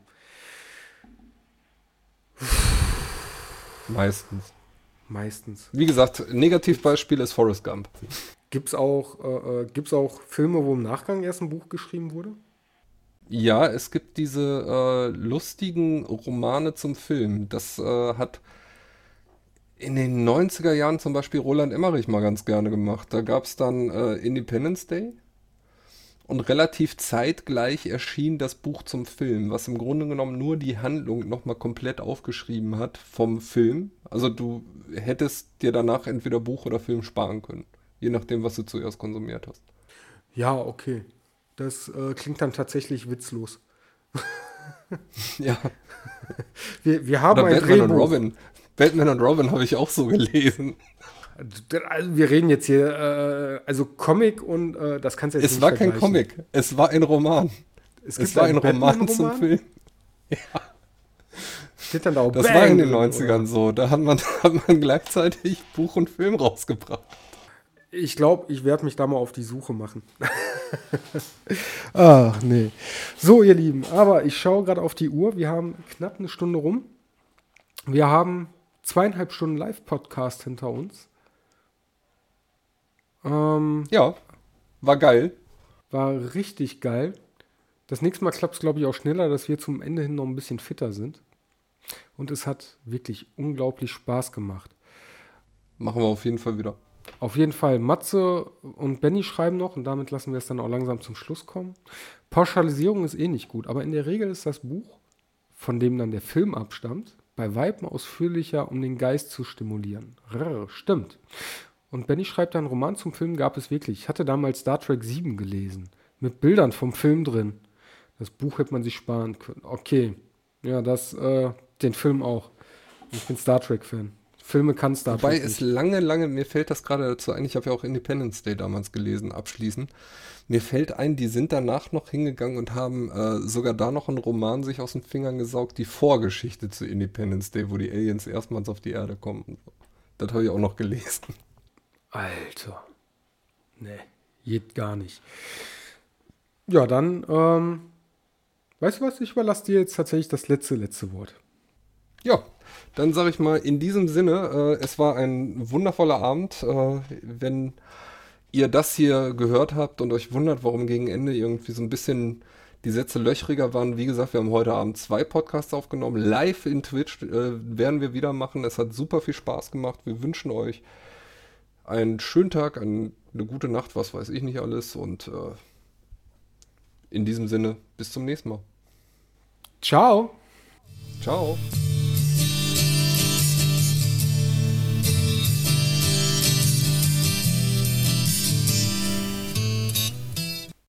Meistens. Meistens. Wie gesagt, Negativbeispiel ist Forrest Gump. Gibt es auch, äh, äh auch Filme, wo im Nachgang erst ein Buch geschrieben wurde? Ja, es gibt diese äh, lustigen Romane zum Film. Das äh, hat in den 90er Jahren zum Beispiel Roland Emmerich mal ganz gerne gemacht. Da gab es dann äh, Independence Day und relativ zeitgleich erschien das Buch zum Film, was im Grunde genommen nur die Handlung nochmal komplett aufgeschrieben hat vom Film. Also du hättest dir danach entweder Buch oder Film sparen können, je nachdem, was du zuerst konsumiert hast. Ja, okay. Das äh, klingt dann tatsächlich witzlos. [laughs] ja. Wir, wir haben oder ein Batman Drehbuch. und Robin. Batman und Robin habe ich auch so gelesen. Also wir reden jetzt hier, äh, also Comic und äh, das kannst du jetzt es nicht Es war kein Comic, es war ein Roman. Es, es war ein Roman, zum Film. [laughs] Ja. Steht dann da auch Das Bang war in den 90ern oder? so. Da hat man, [laughs] hat man gleichzeitig Buch und Film rausgebracht. Ich glaube, ich werde mich da mal auf die Suche machen. [laughs] Ach, nee. So, ihr Lieben, aber ich schaue gerade auf die Uhr. Wir haben knapp eine Stunde rum. Wir haben zweieinhalb Stunden Live-Podcast hinter uns. Ähm, ja, war geil. War richtig geil. Das nächste Mal klappt es, glaube ich, auch schneller, dass wir zum Ende hin noch ein bisschen fitter sind. Und es hat wirklich unglaublich Spaß gemacht. Machen wir auf jeden Fall wieder. Auf jeden Fall. Matze und Benny schreiben noch und damit lassen wir es dann auch langsam zum Schluss kommen. Pauschalisierung ist eh nicht gut, aber in der Regel ist das Buch, von dem dann der Film abstammt, bei Weitem ausführlicher, um den Geist zu stimulieren. Rrr, stimmt. Und Benny schreibt, einen Roman zum Film gab es wirklich. Ich hatte damals Star Trek 7 gelesen. Mit Bildern vom Film drin. Das Buch hätte man sich sparen können. Okay. Ja, das, äh, den Film auch. Ich bin Star Trek-Fan. Filme kann Star Wobei es lange, lange, mir fällt das gerade dazu ein, ich habe ja auch Independence Day damals gelesen, abschließend. Mir fällt ein, die sind danach noch hingegangen und haben äh, sogar da noch einen Roman sich aus den Fingern gesaugt, die Vorgeschichte zu Independence Day, wo die Aliens erstmals auf die Erde kommen. Das habe ich auch noch gelesen. Alter. Nee, geht gar nicht. Ja, dann, ähm, weißt du was, ich überlasse dir jetzt tatsächlich das letzte, letzte Wort. Ja, dann sage ich mal in diesem Sinne, äh, es war ein wundervoller Abend. Äh, wenn ihr das hier gehört habt und euch wundert, warum gegen Ende irgendwie so ein bisschen die Sätze löchriger waren, wie gesagt, wir haben heute Abend zwei Podcasts aufgenommen. Live in Twitch äh, werden wir wieder machen. Es hat super viel Spaß gemacht. Wir wünschen euch einen schönen Tag, eine gute Nacht, was weiß ich nicht alles. Und äh, in diesem Sinne, bis zum nächsten Mal. Ciao. Ciao.